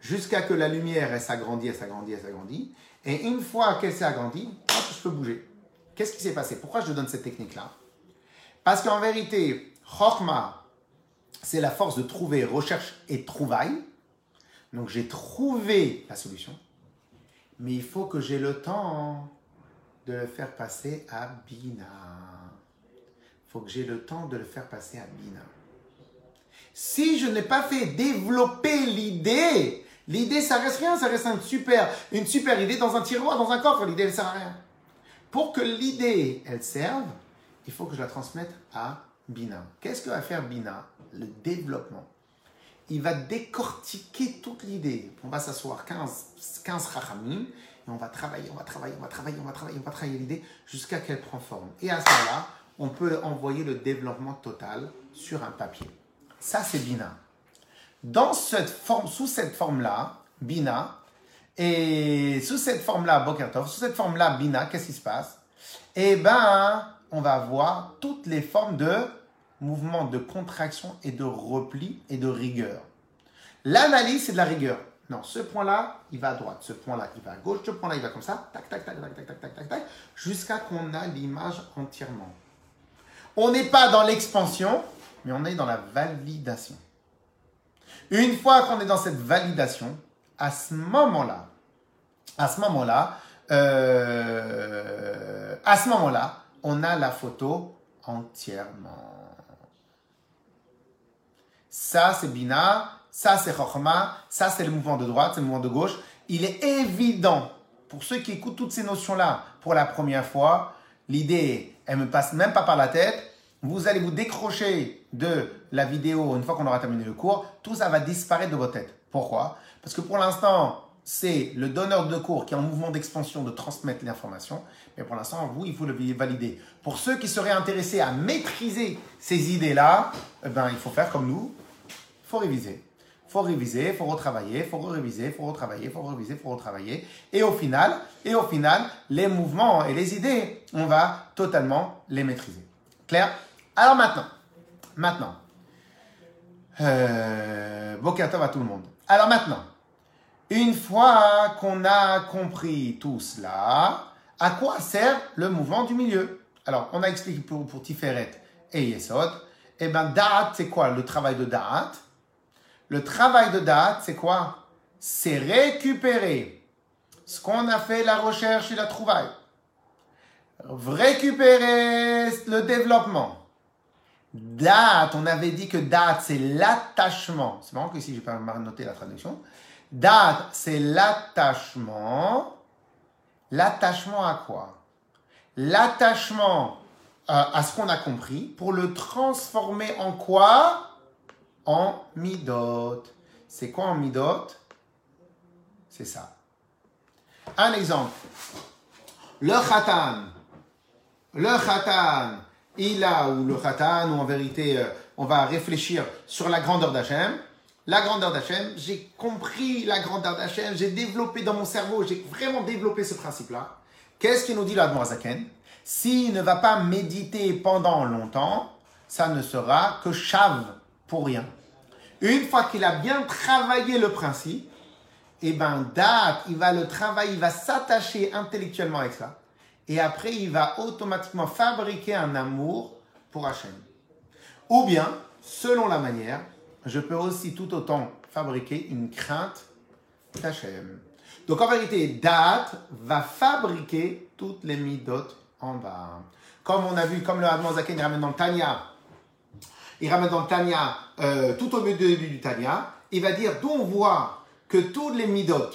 Jusqu'à que la lumière, elle s'agrandit, elle s'agrandit, elle s'agrandit. Et une fois qu'elle s'est agrandie, hop, je peux bouger. Qu'est-ce qui s'est passé? Pourquoi je donne cette technique-là? Parce qu'en vérité, Chokma, c'est la force de trouver, recherche et trouvaille. Donc j'ai trouvé la solution. Mais il faut que j'ai le temps de le faire passer à Bina. Il faut que j'ai le temps de le faire passer à Bina. Si je n'ai pas fait développer l'idée, l'idée ça reste rien, ça reste une super, idée dans un tiroir, dans un coffre, l'idée elle sert à rien. Pour que l'idée elle serve, il faut que je la transmette à Bina. Qu'est-ce que va faire Bina? Le développement. Il va décortiquer toute l'idée. On va s'asseoir 15, 15 rachamim et on va travailler, on va travailler, on va travailler, on va travailler, on va travailler l'idée jusqu'à qu'elle prend forme. Et à ce moment-là, on peut envoyer le développement total sur un papier. Ça, c'est Bina. Dans cette forme, sous cette forme-là, Bina, et sous cette forme-là, Bokertov, sous cette forme-là, Bina, qu'est-ce qui se passe? Eh ben, on va voir toutes les formes de mouvement de contraction et de repli et de rigueur. L'analyse, c'est de la rigueur. Non, ce point-là, il va à droite, ce point-là, il va à gauche, ce point-là, il va comme ça, tac, tac, tac, tac, tac, tac, tac, tac, tac, jusqu'à qu'on a l'image entièrement. On n'est pas dans l'expansion, mais on est dans la validation. Une fois qu'on est dans cette validation, à ce moment-là, à ce moment-là, euh, à ce moment-là, on a la photo entièrement. Ça, c'est Bina, ça, c'est Chokhmah, ça, c'est le mouvement de droite, c'est le mouvement de gauche. Il est évident, pour ceux qui écoutent toutes ces notions-là pour la première fois, l'idée, elle me passe même pas par la tête. Vous allez vous décrocher de la vidéo une fois qu'on aura terminé le cours. Tout ça va disparaître de votre tête. Pourquoi? Parce que pour l'instant, c'est le donneur de cours qui est en mouvement d'expansion de transmettre l'information. Mais pour l'instant, vous, il faut le valider. Pour ceux qui seraient intéressés à maîtriser ces idées-là, eh ben, il faut faire comme nous. Faut réviser. Faut réviser, faut retravailler, il faut réviser, faut retravailler, il faut réviser, faut retravailler. Et au final, et au final, les mouvements et les idées, on va totalement les maîtriser. Clair Alors maintenant, maintenant, euh, Bokertov à tout le monde. Alors maintenant, une fois qu'on a compris tout cela, à quoi sert le mouvement du milieu? Alors, on a expliqué pour, pour Tiferet et Yesod. Eh bien, Da'at, c'est quoi? Le travail de Da'at? Le travail de Da'at, c'est quoi? C'est récupérer ce qu'on a fait, la recherche et la trouvaille. Récupérer le développement. Da'at, on avait dit que Da'at, c'est l'attachement. C'est marrant que ici, je n'ai pas noté la traduction. Da'at, c'est l'attachement. L'attachement à quoi? L'attachement à ce qu'on a compris pour le transformer en quoi? En midot. C'est quoi en midot C'est ça. Un exemple. Le khatan. Le khatan, il a, ou le khatan, ou en vérité, on va réfléchir sur la grandeur d'Hachem. La grandeur d'Hachem, j'ai compris la grandeur d'Hachem, j'ai développé dans mon cerveau, j'ai vraiment développé ce principe-là. Qu'est-ce qu'il nous dit l'Admorazaken S'il ne va pas méditer pendant longtemps, ça ne sera que chave pour rien. Une fois qu'il a bien travaillé le principe, eh ben, date, il va le travailler, il va s'attacher intellectuellement avec ça. Et après, il va automatiquement fabriquer un amour pour Hachem. Ou bien, selon la manière, je peux aussi tout autant fabriquer une crainte d'Hachem. Donc en vérité, Da'at va fabriquer toutes les midot en bas. Comme on a vu, comme le Admon Zaken ramène dans Tanya, il ramène dans le Tanya, euh, tout au début du Tanya, il va dire d'où on voit que tous les midot,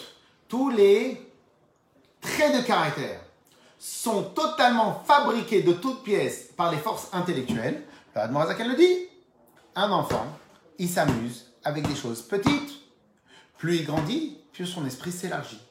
tous les traits de caractère, sont totalement fabriqués de toutes pièces par les forces intellectuelles, le Admorazaken le dit, un enfant, il s'amuse avec des choses petites. Plus il grandit, plus son esprit s'élargit.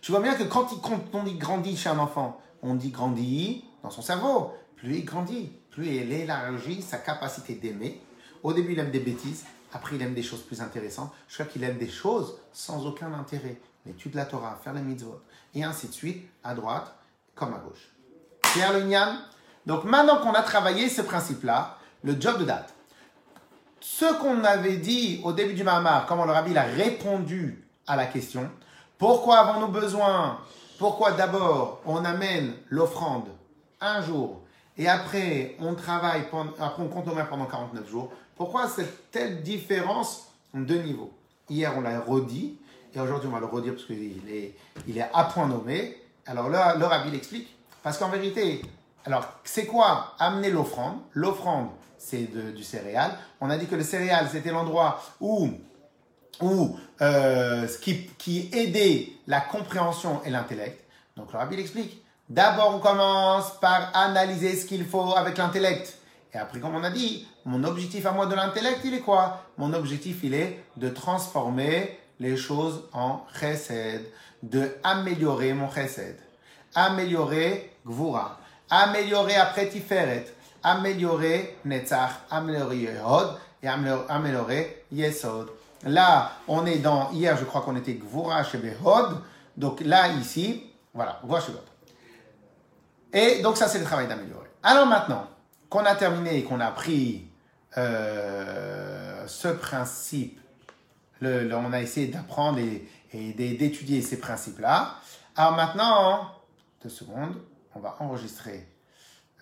Tu vois bien que quand, il, quand on dit grandit chez un enfant, on dit grandit dans son cerveau. Plus il grandit, plus il élargit sa capacité d'aimer. Au début, il aime des bêtises. Après, il aime des choses plus intéressantes. Je crois qu'il aime des choses sans aucun intérêt. L'étude de la Torah, faire les mitzvot. Et ainsi de suite, à droite comme à gauche. Pierre le Donc maintenant qu'on a travaillé ce principe-là, le job de date. Ce qu'on avait dit au début du Mahamar, comment le rabbi a répondu à la question, pourquoi avons-nous besoin Pourquoi d'abord on amène l'offrande un jour et après on travaille, après on compte nos mains pendant 49 jours Pourquoi cette telle différence de niveau Hier on l'a redit et aujourd'hui on va le redire parce qu'il est, il est à point nommé. Alors là, le rabbi l'explique parce qu'en vérité, alors c'est quoi amener l'offrande? L'offrande c'est du céréal. On a dit que le céréal c'était l'endroit où ou euh, qui, qui aidait la compréhension et l'intellect. Donc le rabbi l'explique. D'abord, on commence par analyser ce qu'il faut avec l'intellect. Et après, comme on a dit, mon objectif à moi de l'intellect, il est quoi? Mon objectif, il est de transformer les choses en chesed, de améliorer mon chesed, améliorer gvura, améliorer après tiferet, améliorer netzach, améliorer yehod et améliorer yesod. Là, on est dans, hier je crois qu'on était Gvura Shebehod, donc là, ici, voilà, Gvura Shebehod. Et donc ça, c'est le travail d'améliorer. Alors maintenant, qu'on a terminé et qu'on a pris euh, ce principe, le, on a essayé d'apprendre et, d'étudier ces principes-là. Alors maintenant, deux secondes, on va enregistrer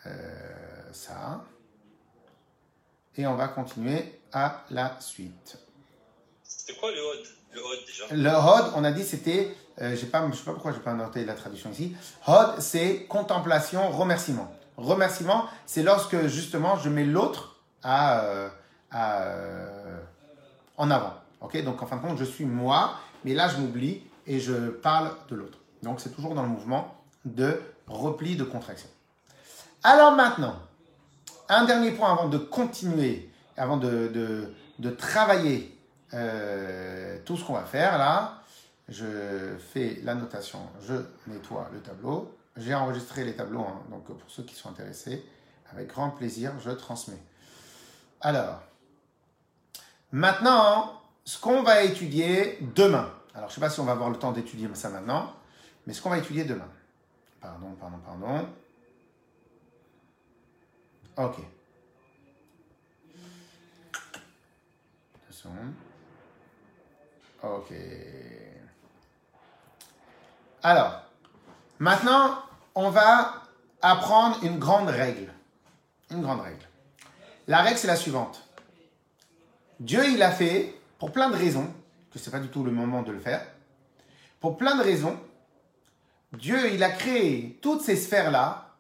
euh, ça. Et on va continuer à la suite. C'était quoi le Hod Le Hod déjà? Le Hod, on a dit c'était, euh, je je sais pas pourquoi je n'ai pas noté la traduction ici. Hod, c'est contemplation, remerciement. Remerciement, c'est lorsque justement je mets l'autre euh, euh, en avant. Ok, donc en fin de compte, je suis moi, mais là je m'oublie et je parle de l'autre. Donc c'est toujours dans le mouvement de repli, de contraction. Alors maintenant, un dernier point avant de continuer, avant de, travailler tout ce qu'on va faire là, je fais la notation, je nettoie le tableau. J'ai enregistré les tableaux, hein, donc pour ceux qui sont intéressés, avec grand plaisir, je transmets. Alors, maintenant, ce qu'on va étudier demain. Alors, je ne sais pas si on va avoir le temps d'étudier ça maintenant, mais ce qu'on va étudier demain. Pardon, pardon, pardon. Ok. Ok. Alors, maintenant, on va apprendre une grande règle. Une grande règle. La règle, c'est la suivante. Dieu, il a fait, pour plein de raisons, que ce n'est pas du tout le moment de le faire, pour plein de raisons, Dieu, il a créé toutes ces sphères-là,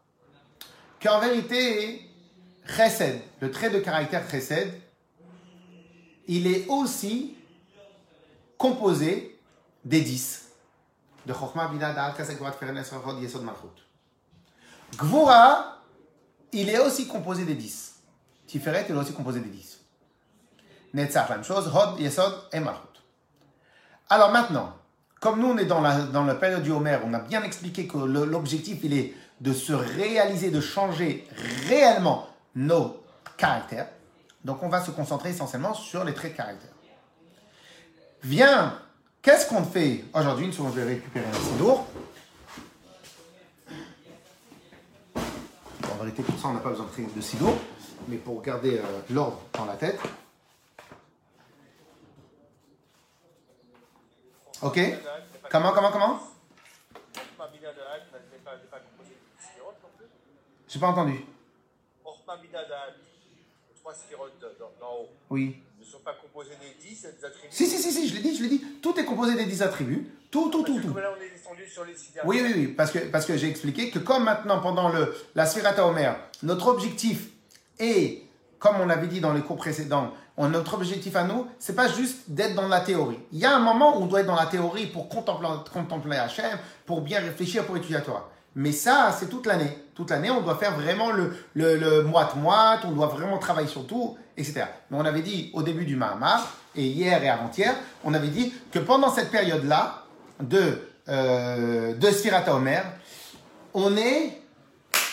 qu'en vérité, chesed, le trait de caractère chesed, il est aussi composé des dix. De Chokhmah, Bina, Yesod, Malchut. Gvura, il est aussi composé des dix. Tiferet, il est aussi composé des dix. Netzach, la même chose. Hod, Yesod et Malchut. Alors maintenant, comme nous on est dans la, dans période du Homer, on a bien expliqué que l'objectif il est de se réaliser, de changer réellement nos caractères. Donc on va se concentrer essentiellement sur les traits de caractère. Qu'est-ce qu'on fait aujourd'hui Une seconde, je vais récupérer un sidour. en vérité, pour ça, on n'a pas besoin de, sidour, mais pour garder euh, l'ordre dans la tête. Ok Comment, comment, comment? J'ai pas entendu. Oui ne sont pas composés des 10 des attributs Si, si, si, si, je l'ai dit, je l'ai dit. Tout est composé des 10 attributs. Tout, tout, tout, tout. Là, on est descendu sur les 6 Oui, oui, oui, parce que, parce que j'ai expliqué que comme maintenant, pendant le, la Sphirata Omer, notre objectif est, comme on l'avait dit dans les cours précédents, notre objectif à nous, c'est pas juste d'être dans la théorie. Il y a un moment où on doit être dans la théorie pour contempler, contempler Hachem, pour bien réfléchir, pour étudier la Torah. Mais ça, c'est toute l'année. Toute l'année, on doit faire vraiment le, le, le moite-moite, on doit vraiment travailler sur tout, etc. Mais on avait dit au début du Mahamar, et hier et avant-hier, on avait dit que pendant cette période-là de, euh, de Omer, on est,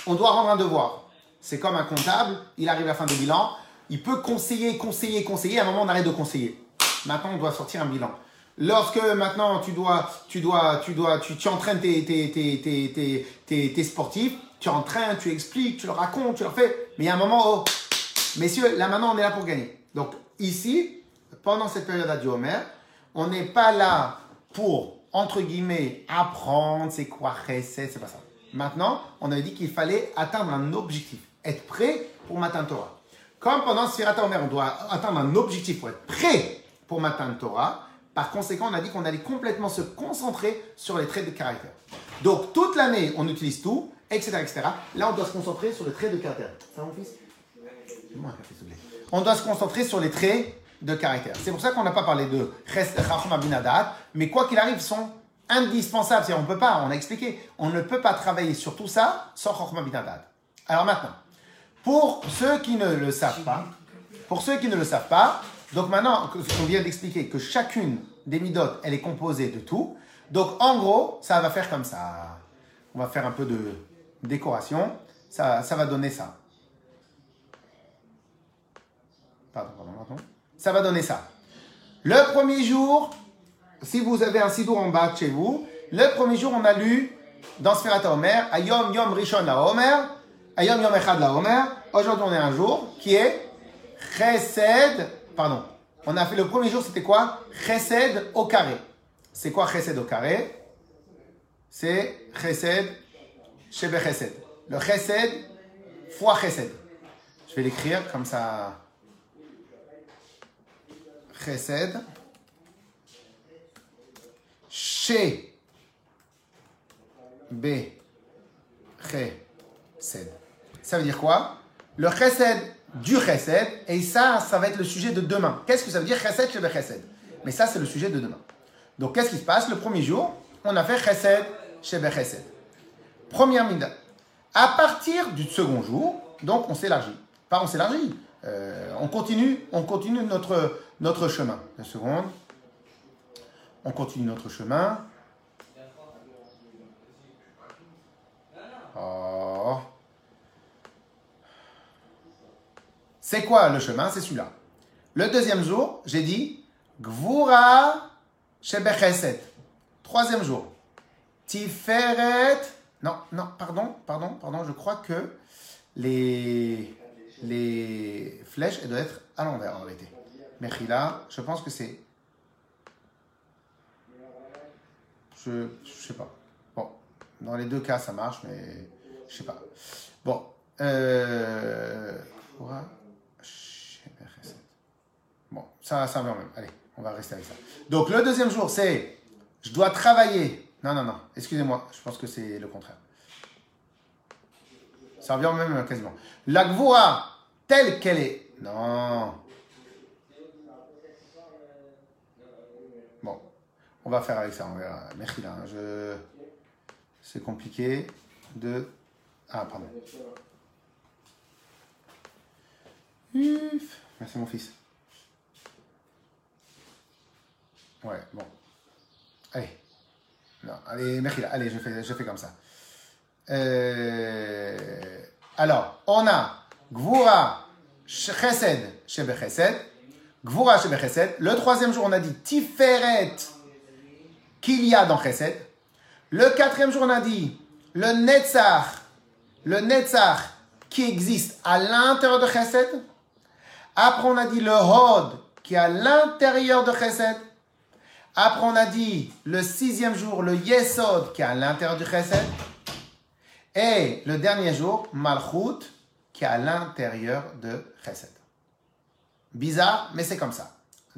on doit rendre un devoir. C'est comme un comptable, il arrive à la fin du bilan, il peut conseiller, conseiller, conseiller, à un moment on arrête de conseiller. Maintenant, on doit sortir un bilan. Lorsque maintenant tu dois, tu dois, tu dois, tu, tu entraînes tes, tes, tes, tes, tes, sportifs, tu entraînes, tu expliques, tu leur racontes, tu leur fais. Mais il y a un moment, oh, messieurs, là maintenant on est là pour gagner. Donc ici, pendant cette période à Homer, on n'est pas là pour, entre guillemets, apprendre, c'est quoi, c'est, c'est pas ça. Maintenant, on avait dit qu'il fallait atteindre un objectif, être prêt pour Matan Torah. Comme pendant Sfirata Omer, on doit atteindre un objectif pour être prêt pour Matan Torah, par conséquent, on a dit qu'on allait complètement se concentrer sur les traits de caractère. Donc, toute l'année, on utilise tout, etc., etc. Là, on doit se concentrer sur les traits de caractère. Ça mon fils. On doit se concentrer sur les traits de caractère. C'est pour ça qu'on n'a pas parlé de Binadat, mais quoi qu'il arrive, sont indispensables. On peut pas, on a expliqué, on ne peut pas travailler sur tout ça sans Chachma Binadat. Alors maintenant, pour ceux qui ne le savent pas, pour ceux qui ne le savent pas, donc maintenant, on vient d'expliquer que chacune des midotes, elle est composée de tout. Donc en gros, ça va faire comme ça. On va faire un peu de décoration. Ça, va donner ça. Pardon, pardon, pardon. Ça va donner ça. Le premier jour, si vous avez un sidour en bas de chez vous, le premier jour, on a lu dans Sferata Omer, Ayom Yom Rishon la Omer, Ayom Yom Echad la Omer. Aujourd'hui, on est un jour qui est Chesed pardon, on a fait le premier jour, c'était quoi? Chesed au carré. C'est quoi Chesed au carré? C'est Chesed Shebe Chesed. Le Chesed fois Chesed. Je vais l'écrire comme ça. Chesed She B Chesed. Ça veut dire quoi? Le Chesed du chesed, et ça, ça va être le sujet de demain. Qu'est-ce que ça veut dire chesed chez chesed? Mais ça, c'est le sujet de demain. Donc, qu'est-ce qui se passe? Le premier jour, on a fait chesed chez chesed. Première mida. À partir du second jour, donc, on s'élargit. Pas on s'élargit. Euh, on continue, on continue notre, notre chemin. Une seconde. On continue notre chemin. Oh. C'est quoi le chemin? C'est celui-là. Le deuxième jour, j'ai dit Gvura Shebechesed. Troisième jour. Tiferet. Non, non, pardon, pardon, pardon. Je crois que les, les flèches, elles doivent être à l'envers en réalité. Mechila, je pense que c'est. Je, je sais pas. Bon, dans les deux cas, ça marche, mais je sais pas. Bon. Euh, Bon, ça, ça revient même. Allez, on va rester avec ça. Donc, le deuxième jour, c'est je dois travailler. Non, non, non, excusez-moi, je pense que c'est le contraire. Ça revient même quasiment. La gvoura, telle qu'elle est. Non. Bon, on va faire avec ça, on verra. Merci là, je... c'est compliqué de. Ah, pardon. Merci mon fils. Ouais, bon. Allez. Non, allez, merci. Allez, je fais, comme ça. Euh, alors, on a Gvura Chesed Shebe Chesed. Gvura Shebe Chesed. Le troisième jour, on a dit Tiferet qu'il y a dans Chesed. Le quatrième jour, on a dit le Netzach. Le Netzach qui existe à l'intérieur de Chesed. Après, on a dit le Hod qui est à l'intérieur de Chesed. Après, on a dit le sixième jour, le Yesod, qui est à l'intérieur du Chesed. Et le dernier jour, Malchut, qui est à l'intérieur de Chesed. Bizarre, mais c'est comme ça.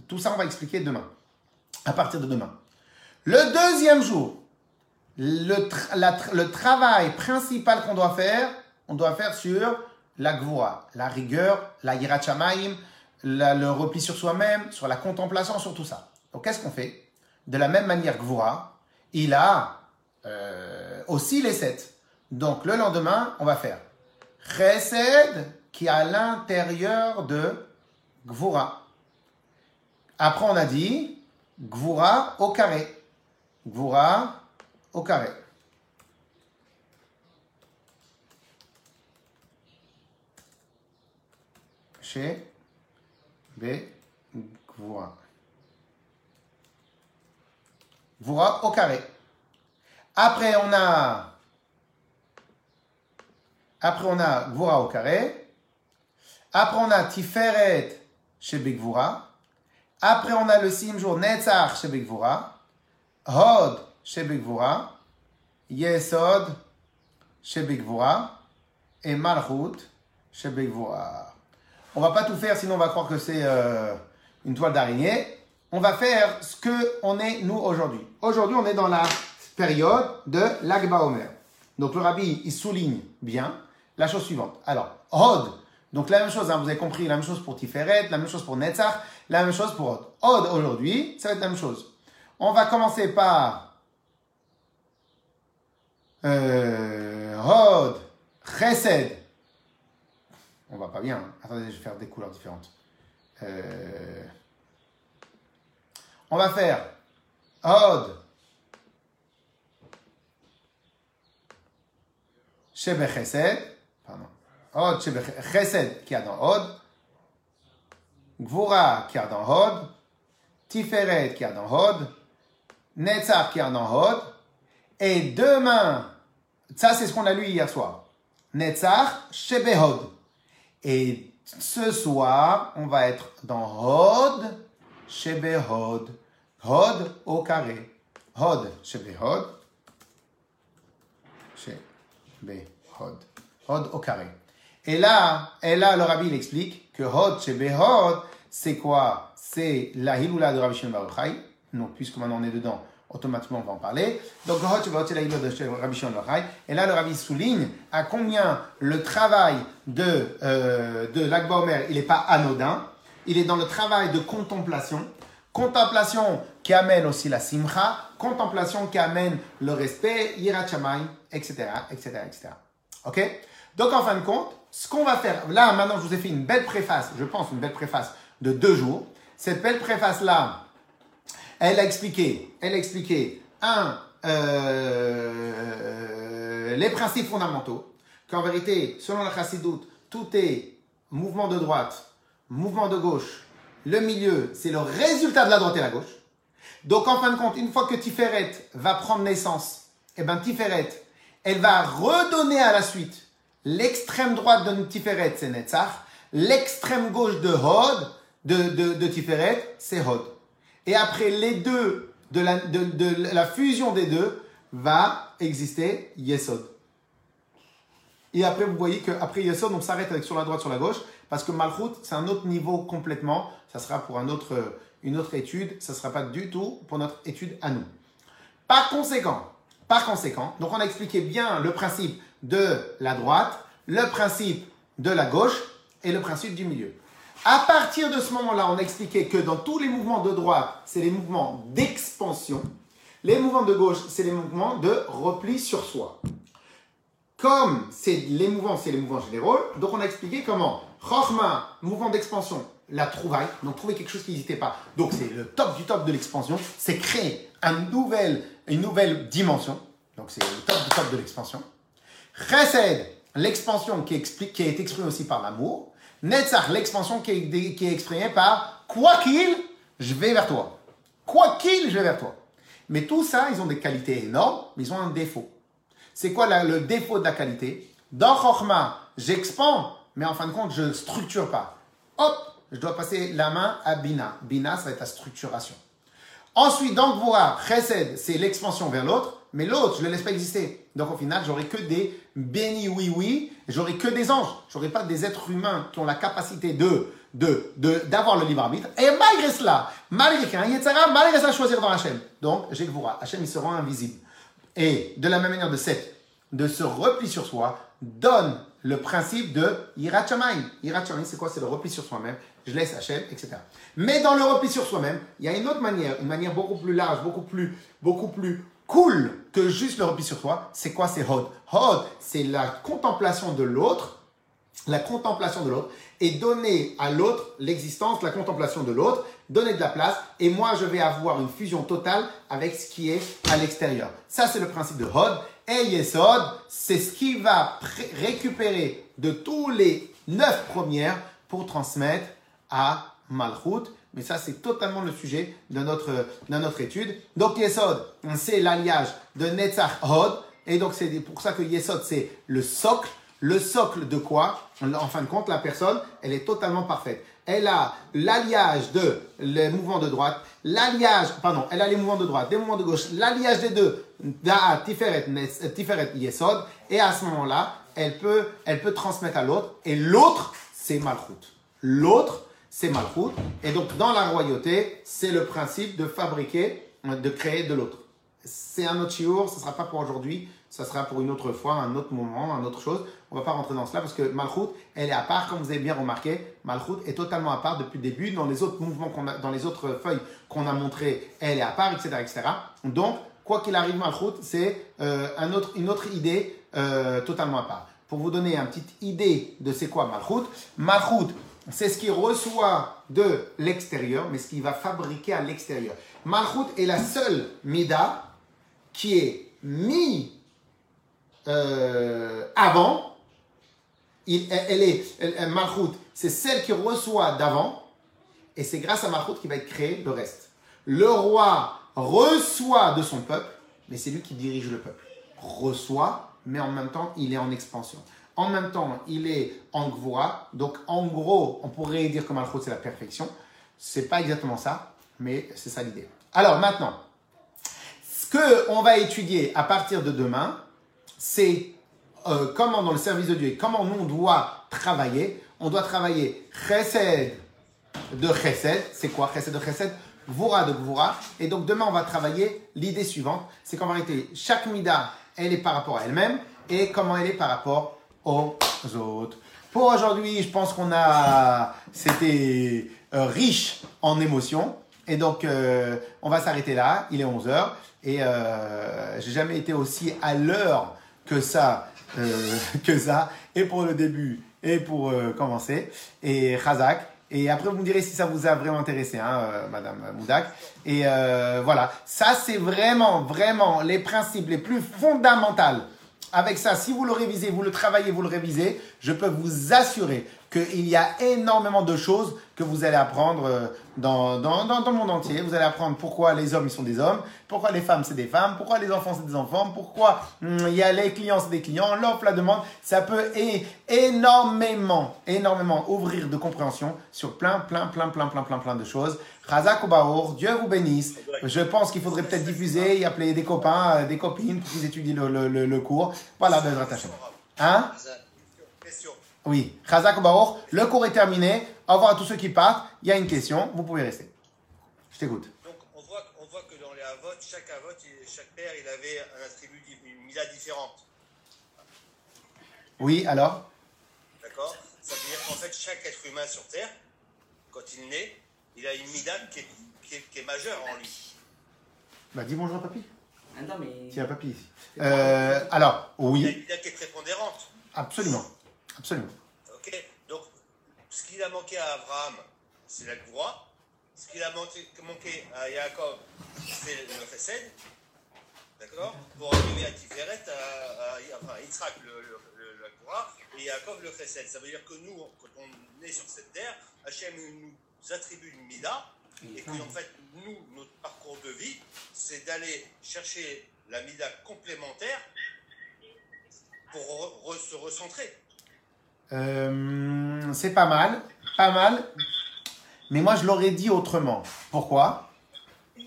Tout ça, on va expliquer demain. À partir de demain. Le deuxième jour, le, le travail principal qu'on doit faire, on doit faire sur la gvoura, la rigueur, la yirachamaim, le repli sur soi-même, sur la contemplation, sur tout ça. Donc qu'est-ce qu'on fait? De la même manière, Gvura, il a euh, aussi les sept. Donc le lendemain, on va faire Chesed qui est à l'intérieur de Gvura. Après, on a dit Gvura au carré. Gvura au carré. Chez. Gvura au carré. Après, on a. Après, on a Gvura au carré. Après, on a Tiferet chez Begvura. Après, on a le Simjour Netzach chez Begvura. Hod chez Begvura. Yesod chez Begvura. Et Malchut chez Begvura. On va pas tout faire, sinon on va croire que c'est euh, une toile d'araignée. On va faire ce que on est nous aujourd'hui. Aujourd'hui, on est dans la période de l'Agba Omer. Donc le rabbi, il souligne bien la chose suivante. Alors, Hod, donc la même chose, hein, vous avez compris, la même chose pour Tiferet, la même chose pour Netzach, la même chose pour Hod. Hod aujourd'hui, ça va être la même chose. On va commencer par euh, Hod, Chesed. On va pas bien. Attendez, je vais faire des couleurs différentes. Euh, on va faire Hod, Shebe Chesed, pardon, Hod Shebe Chesed qui a dans Hod, Gvura qui a dans Hod, Tiferet qui a dans Hod, Netzach qui a dans Hod, et demain, ça c'est ce qu'on a lu hier soir, Netzach Shebe Hod. Et ce soir, on va être dans Hod Shebe Hod, Hod au carré, Hod Shebe Hod, Shebe Hod, Hod au carré. Et là, et là, le rabbi explique que Hod Shebe Hod, c'est quoi? C'est la Hilula de Rabbi Shimon Bar Yochai. Donc, puisque maintenant on est dedans, automatiquement on va en parler. Donc. Et là, le rabbi souligne à combien le travail de, euh, de il n'est pas anodin. Il est dans le travail de contemplation. Contemplation qui amène aussi la simcha, contemplation qui amène le respect, etc., etc., etc. Ok? Donc en fin de compte, ce qu'on va faire, là maintenant je vous ai fait une belle préface, je pense une belle préface de deux jours. Cette belle préface là, elle a expliqué, elle a expliqué un, euh, les principes fondamentaux, qu'en vérité, selon la chassidoute, tout est mouvement de droite, mouvement de gauche, le milieu, c'est le résultat de la droite et la gauche. Donc, en fin de compte, une fois que Tiferet va prendre naissance, eh ben, Tiferet, elle va redonner à la suite l'extrême droite de Tiferet, c'est Netzach, l'extrême gauche de Hod, de, de, de c'est Hod. Et après les deux, de la, fusion des deux, va exister Yesod. Et après, vous voyez qu'après Yesod, on s'arrête avec sur la droite, sur la gauche, parce que Malchut, c'est un autre niveau complètement. Ça sera pour un autre, une autre étude. Ça ne sera pas du tout pour notre étude à nous. Par conséquent, par conséquent, donc on a expliqué bien le principe de la droite, le principe de la gauche et le principe du milieu. À partir de ce moment-là, on a expliqué que dans tous les mouvements de droite, c'est les mouvements d'expansion. Les mouvements de gauche, c'est les mouvements de repli sur soi. Comme c'est les mouvements, c'est les mouvements généraux, donc on a expliqué comment Chochma, mouvement d'expansion, la trouvaille, donc trouver quelque chose qui n'existait pas. Donc c'est le top du top de l'expansion, c'est créer une nouvelle dimension. Donc c'est le top du top de l'expansion. Chesed, l'expansion qui, qui est exprimée aussi par l'amour. Netzach, l'expansion qui est, exprimée par quoi qu'il, je vais vers toi. Quoi qu'il, je vais vers toi. Mais tout ça, ils ont des qualités énormes, mais ils ont un défaut. C'est quoi le défaut de la qualité? Dans Chokhmah, j'expand, mais en fin de compte, je ne structure pas. Hop, je dois passer la main à Bina. Bina, ça va être la structuration. Ensuite, dans Gvora, Chesed, c'est l'expansion vers l'autre, mais l'autre, je ne le laisse pas exister. Donc au final, j'aurai que des bénis oui oui, j'aurai que des anges, j'aurai pas des êtres humains qui ont la capacité de d'avoir le libre arbitre. Et malgré cela, malgré qu'il y a un Yetzara, malgré ça, choisir dans Hachem. Donc j'ai Gvora, Hachem il se rend invisible. Et de la même manière de cette, de ce repli sur soi, donne le principe de. Yirat Shamayim, c'est quoi? C'est le repli sur soi-même. Je laisse Hachem, etc. Mais dans le repli sur soi-même, il y a une autre manière, une manière beaucoup plus large, beaucoup plus, beaucoup plus cool que juste le repli sur toi. C'est quoi C'est Hod? Hod, c'est la contemplation de l'autre, la contemplation de l'autre, et donner à l'autre l'existence, la contemplation de l'autre, donner de la place, et moi je vais avoir une fusion totale avec ce qui est à l'extérieur. Ça c'est le principe de Hod. Et Yesod, c'est ce qui va récupérer de tous les neuf premières pour transmettre à Malchut. Mais ça, c'est totalement le sujet de notre, de notre étude. Donc, Yesod, c'est l'alliage de Netzach Hod. Et donc, c'est pour ça que Yesod, c'est le socle. Le socle de quoi? En fin de compte, la personne, elle est totalement parfaite. Elle a l'alliage de les mouvements de droite, l'alliage, pardon, elle a les mouvements de droite, des mouvements de gauche, l'alliage des deux, Da'at, Tiferet, Tiferet, Yesod. Et à ce moment-là, elle peut, elle peut transmettre à l'autre. Et l'autre, c'est Malchut. L'autre, c'est Malchut. Et donc, dans la royauté, c'est le principe de fabriquer, de créer de l'autre. C'est un autre chiour, ce ne sera pas pour aujourd'hui, ça sera pour une autre fois, un autre moment, une autre chose. On ne va pas rentrer dans cela parce que Malchut, elle est à part, comme vous avez bien remarqué. Malchut est totalement à part depuis le début. Dans les autres mouvements qu'on a, dans les autres feuilles qu'on a montrées, elle est à part, etc., etc. Donc, quoi qu'il arrive, Malchut, c'est euh, une autre idée euh, totalement à part. Pour vous donner une petite idée de c'est quoi Malchut, Malchut, c'est ce qui reçoit de l'extérieur, mais ce qui va fabriquer à l'extérieur. Malchut est la seule Mida qui est mis euh, avant. Il, elle, est, Malchut, c'est celle qui reçoit d'avant, et c'est grâce à Malchut qui va être créé le reste. Le roi reçoit de son peuple, mais c'est lui qui dirige le peuple. Reçoit, mais en même temps, il est en expansion. En même temps, il est en Gvoa. Donc, en gros, on pourrait dire que Malchut, c'est la perfection. C'est pas exactement ça, mais c'est ça l'idée. Alors, maintenant, ce qu'on va étudier à partir de demain, c'est euh, comment dans le service de Dieu, comment nous on doit travailler. On doit travailler chesed de chesed. C'est quoi chesed de chesed? Gvura de Gvura. Et donc demain, on va travailler l'idée suivante. C'est qu'en vérité, chaque mida, elle est par rapport à elle-même et comment elle est par rapport aux autres. Pour aujourd'hui, je pense qu'on a, c'était euh, riche en émotions. Et donc, euh, on va s'arrêter là. Il est 11h. Et euh, j'ai jamais été aussi à l'heure que ça, euh, que ça. Et pour le début, et pour commencer. Et Khazak. Et après, vous me direz si ça vous a vraiment intéressé, hein, Madame Moudak. Et voilà. Ça, c'est vraiment, vraiment les principes les plus fondamentaux avec ça, si vous le révisez, vous le travaillez, vous le révisez, je peux vous assurer qu'il y a énormément de choses que vous allez apprendre euh, dans, dans, le monde entier. Vous allez apprendre pourquoi les hommes ils sont des hommes, pourquoi les femmes c'est des femmes, pourquoi les enfants c'est des enfants, pourquoi hum, il y a les clients c'est des clients, l'offre, la demande. Ça peut énormément, énormément ouvrir de compréhension sur plein, plein, plein, plein, plein, plein, plein de choses. Razak Dieu vous bénisse. Je pense qu'il faudrait peut-être diffuser et appeler des copains, euh, des copines pour qu'ils étudient le, le, le, cours. Voilà, Bezrat Hein? Oui, Razak Obaour, le cours est terminé. Au revoir à tous ceux qui partent. Il y a une question, vous pouvez rester. Je t'écoute. Donc, on voit, on voit que dans les avots, chaque avot, chaque père, il avait un attribut, une mila différente. Oui, alors? D'accord Ça veut dire qu'en fait, chaque être humain sur Terre, quand il naît, il a une mida qui est, qui est, qui est majeure en lui. Bah, dis bonjour à papy. Attends, mais. Tiens, papy ici. Euh, alors, Il a une oui, mida qui est prépondérante. absolument. Absolument. Ok Donc, ce qu'il a manqué à Abraham, c'est la Goura. Ce qu'il a manqué, manqué à Yaakov, c'est le Chesed. D'accord Pour arriver à Tiferet, à, à, enfin, Yitzhak, le, le, le- la Goura, et Yaakov, le Chesed. Ça veut dire que nous, quand on est sur cette terre, Hachem nous attribue une Mida, et que, en fait, nous, notre parcours de vie, c'est d'aller chercher la Mida complémentaire pour re- re- se recentrer. Euh, c'est pas mal, pas mal. Mais moi, je l'aurais dit autrement. Pourquoi?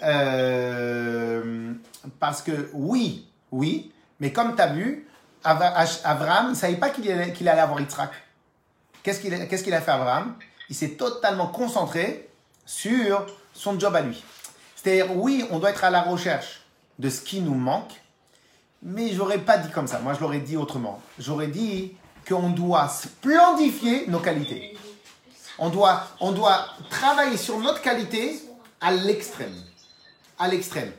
Euh, Parce que oui, oui, mais comme tu as vu, il ne savait pas qu'il allait, avoir Yitzhak? Qu'est-ce qu'il a, qu'est-ce qu'il a fait, Abraham Il s'est totalement concentré sur son job à lui. C'est-à-dire, oui, on doit être à la recherche de ce qui nous manque, mais j'aurais pas dit comme ça. Moi, je l'aurais dit autrement. J'aurais dit qu'on doit splendifier nos qualités. On doit, on doit travailler sur notre qualité à l'extrême. à l'extrême.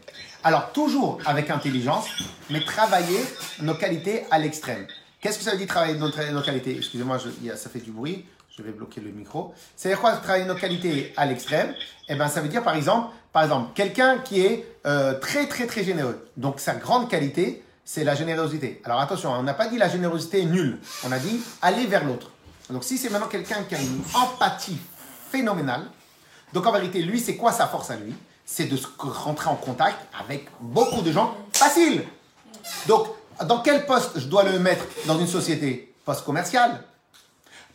Alors, toujours avec intelligence, mais travailler nos qualités à l'extrême. Qu'est-ce que ça veut dire travailler nos, qualités? Excusez-moi, ça fait du bruit. Je vais bloquer le micro. C'est quoi travailler nos qualités à l'extrême? Eh ben, ça veut dire par exemple, par exemple, quelqu'un qui est euh, très très très généreux. Donc sa grande qualité, c'est la générosité. Alors attention, on n'a pas dit la générosité nulle. On a dit aller vers l'autre. Donc si c'est maintenant quelqu'un qui a une empathie phénoménale, donc en vérité, lui, c'est quoi sa force à lui? C'est de rentrer en contact avec beaucoup de gens. Facile Donc, dans quel poste je dois le mettre dans une société Poste commercial,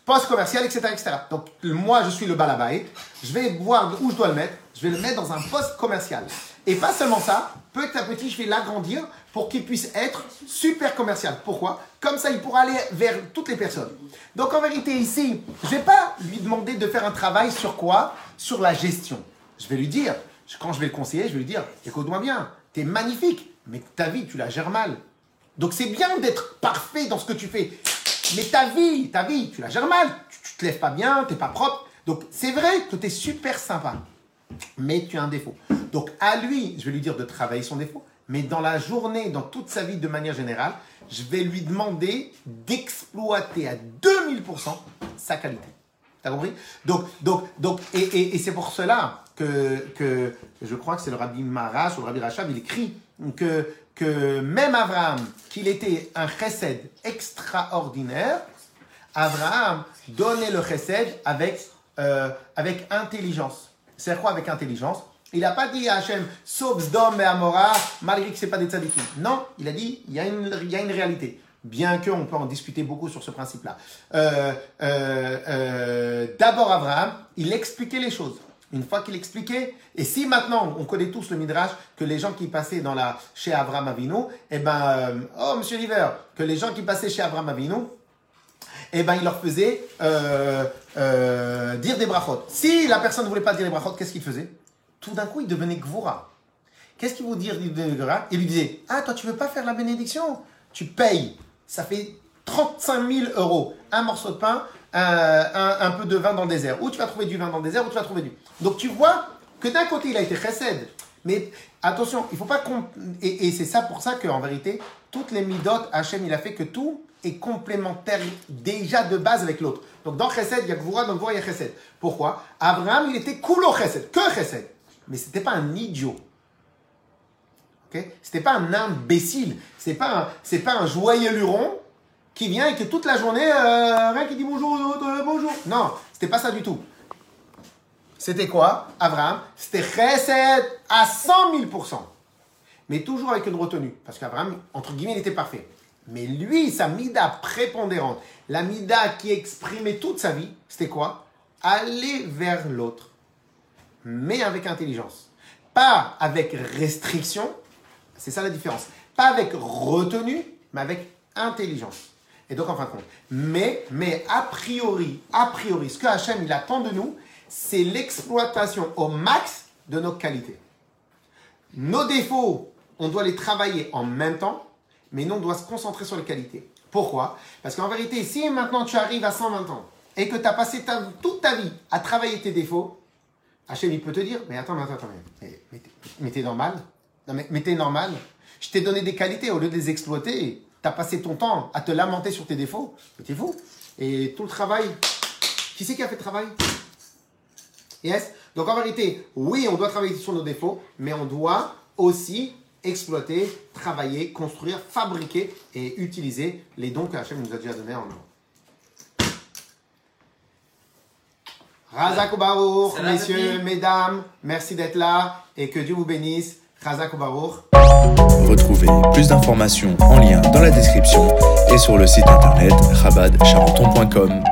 poste commercial, etc., etc. Donc, moi, je suis le balabait. Je vais voir où je dois le mettre. Je vais le mettre dans un poste commercial. Et pas seulement ça, petit à petit, je vais l'agrandir pour qu'il puisse être super commercial. Pourquoi? Comme ça, il pourra aller vers toutes les personnes. Donc, en vérité, ici, je vais pas lui demander de faire un travail sur quoi? Sur la gestion. Je vais lui dire, quand je vais le conseiller, je vais lui dire, écoute-moi bien, tu es magnifique, mais ta vie, tu la gères mal. Donc c'est bien d'être parfait dans ce que tu fais. Mais ta vie, ta vie, tu la gères mal. Tu, te lèves pas bien, tu n'es pas propre. Donc c'est vrai que tu es super sympa. Mais tu as un défaut. Donc à lui, je vais lui dire de travailler son défaut. Mais dans la journée, dans toute sa vie de manière générale, je vais lui demander d'exploiter à 2000% sa qualité. T'as compris? Donc, donc, donc, et, et, c'est pour cela que, que je crois que c'est le rabbi Marash ou le rabbi Rachab, il écrit que, que même Abraham, qu'il était un chesed extraordinaire, Abraham donnait le chesed avec, euh, avec intelligence. C'est quoi avec intelligence? Il n'a pas dit à Hachem, sauf Dom et Amora, malgré que ce pas des tzadikim. Non, il a dit, il y a une, y a une réalité. Bien qu'on peut en discuter beaucoup sur ce principe-là. Euh, euh, D'abord, Abraham, il expliquait les choses. Une fois qu'il expliquait, et si maintenant, on connaît tous le Midrash, que les gens qui passaient dans la, chez Abraham Avinu, eh ben, euh, oh, monsieur Liver, que les gens qui passaient chez Abraham Avinu, eh ben, il leur faisait euh, euh, dire des brachot. Si la personne ne voulait pas dire des brachot, qu'est-ce qu'il faisait? Tout d'un coup, il devenait gvoura. Qu'est-ce qu'il vous dire Il lui disait Ah, toi, tu veux pas faire la bénédiction? Tu payes. Ça fait 35 000 euros. Un morceau de pain, un, un, peu de vin dans le désert. Où tu vas trouver du vin dans le désert, où tu vas trouver du. Donc, tu vois que d'un côté, il a été chesed. Mais attention, il faut pas. Et, c'est ça pour ça qu'en vérité, toutes les midot, Hachem, il a fait que tout est complémentaire déjà de base avec l'autre. Donc dans Chesed, il y a Gvura, dans Gvura, il y a Chesed. Pourquoi? Abraham, il était cool au Chesed, que Chesed. Mais ce n'était pas un idiot. Okay ce n'était pas un imbécile. Ce n'est pas, un, pas un joyeux luron qui vient et que toute la journée, euh, rien qui dit bonjour, euh, bonjour. Non, c'était pas ça du tout. C'était quoi Abraham? C'était Chesed à 100 000%. Mais toujours avec une retenue. Parce qu'Abraham, entre guillemets, il était parfait. Mais lui, sa mida prépondérante, la mida qui exprimait toute sa vie, c'était quoi? Aller vers l'autre, mais avec intelligence. Pas avec restriction, c'est ça la différence. Pas avec retenue, mais avec intelligence. Et donc, en fin de compte, mais, mais a priori, a priori, ce que Hachem, il attend de nous, c'est l'exploitation au max de nos qualités. Nos défauts, on doit les travailler en même temps, mais nous, on doit se concentrer sur les qualités. Pourquoi? Parce qu'en vérité, si maintenant tu arrives à 120 ans et que tu as passé toute ta vie à travailler tes défauts, Hachem, il peut te dire, mais attends, attends, attends, mais, t'es normal? Non, mais t'es normal? Je t'ai donné des qualités, au lieu de les exploiter, tu as passé ton temps à te lamenter sur tes défauts. T'es fou Et tout le travail, qui c'est qui a fait le travail? Yes Donc en vérité, oui, on doit travailler sur nos défauts, mais on doit aussi exploiter, travailler, construire, fabriquer et utiliser les dons que Hachem nous a déjà donnés en nous. Razak Baruch, messieurs, mesdames, merci d'être là et que Dieu vous bénisse. Retrouvez plus d'informations en lien dans la description et sur le site internet rabadcharenton.com.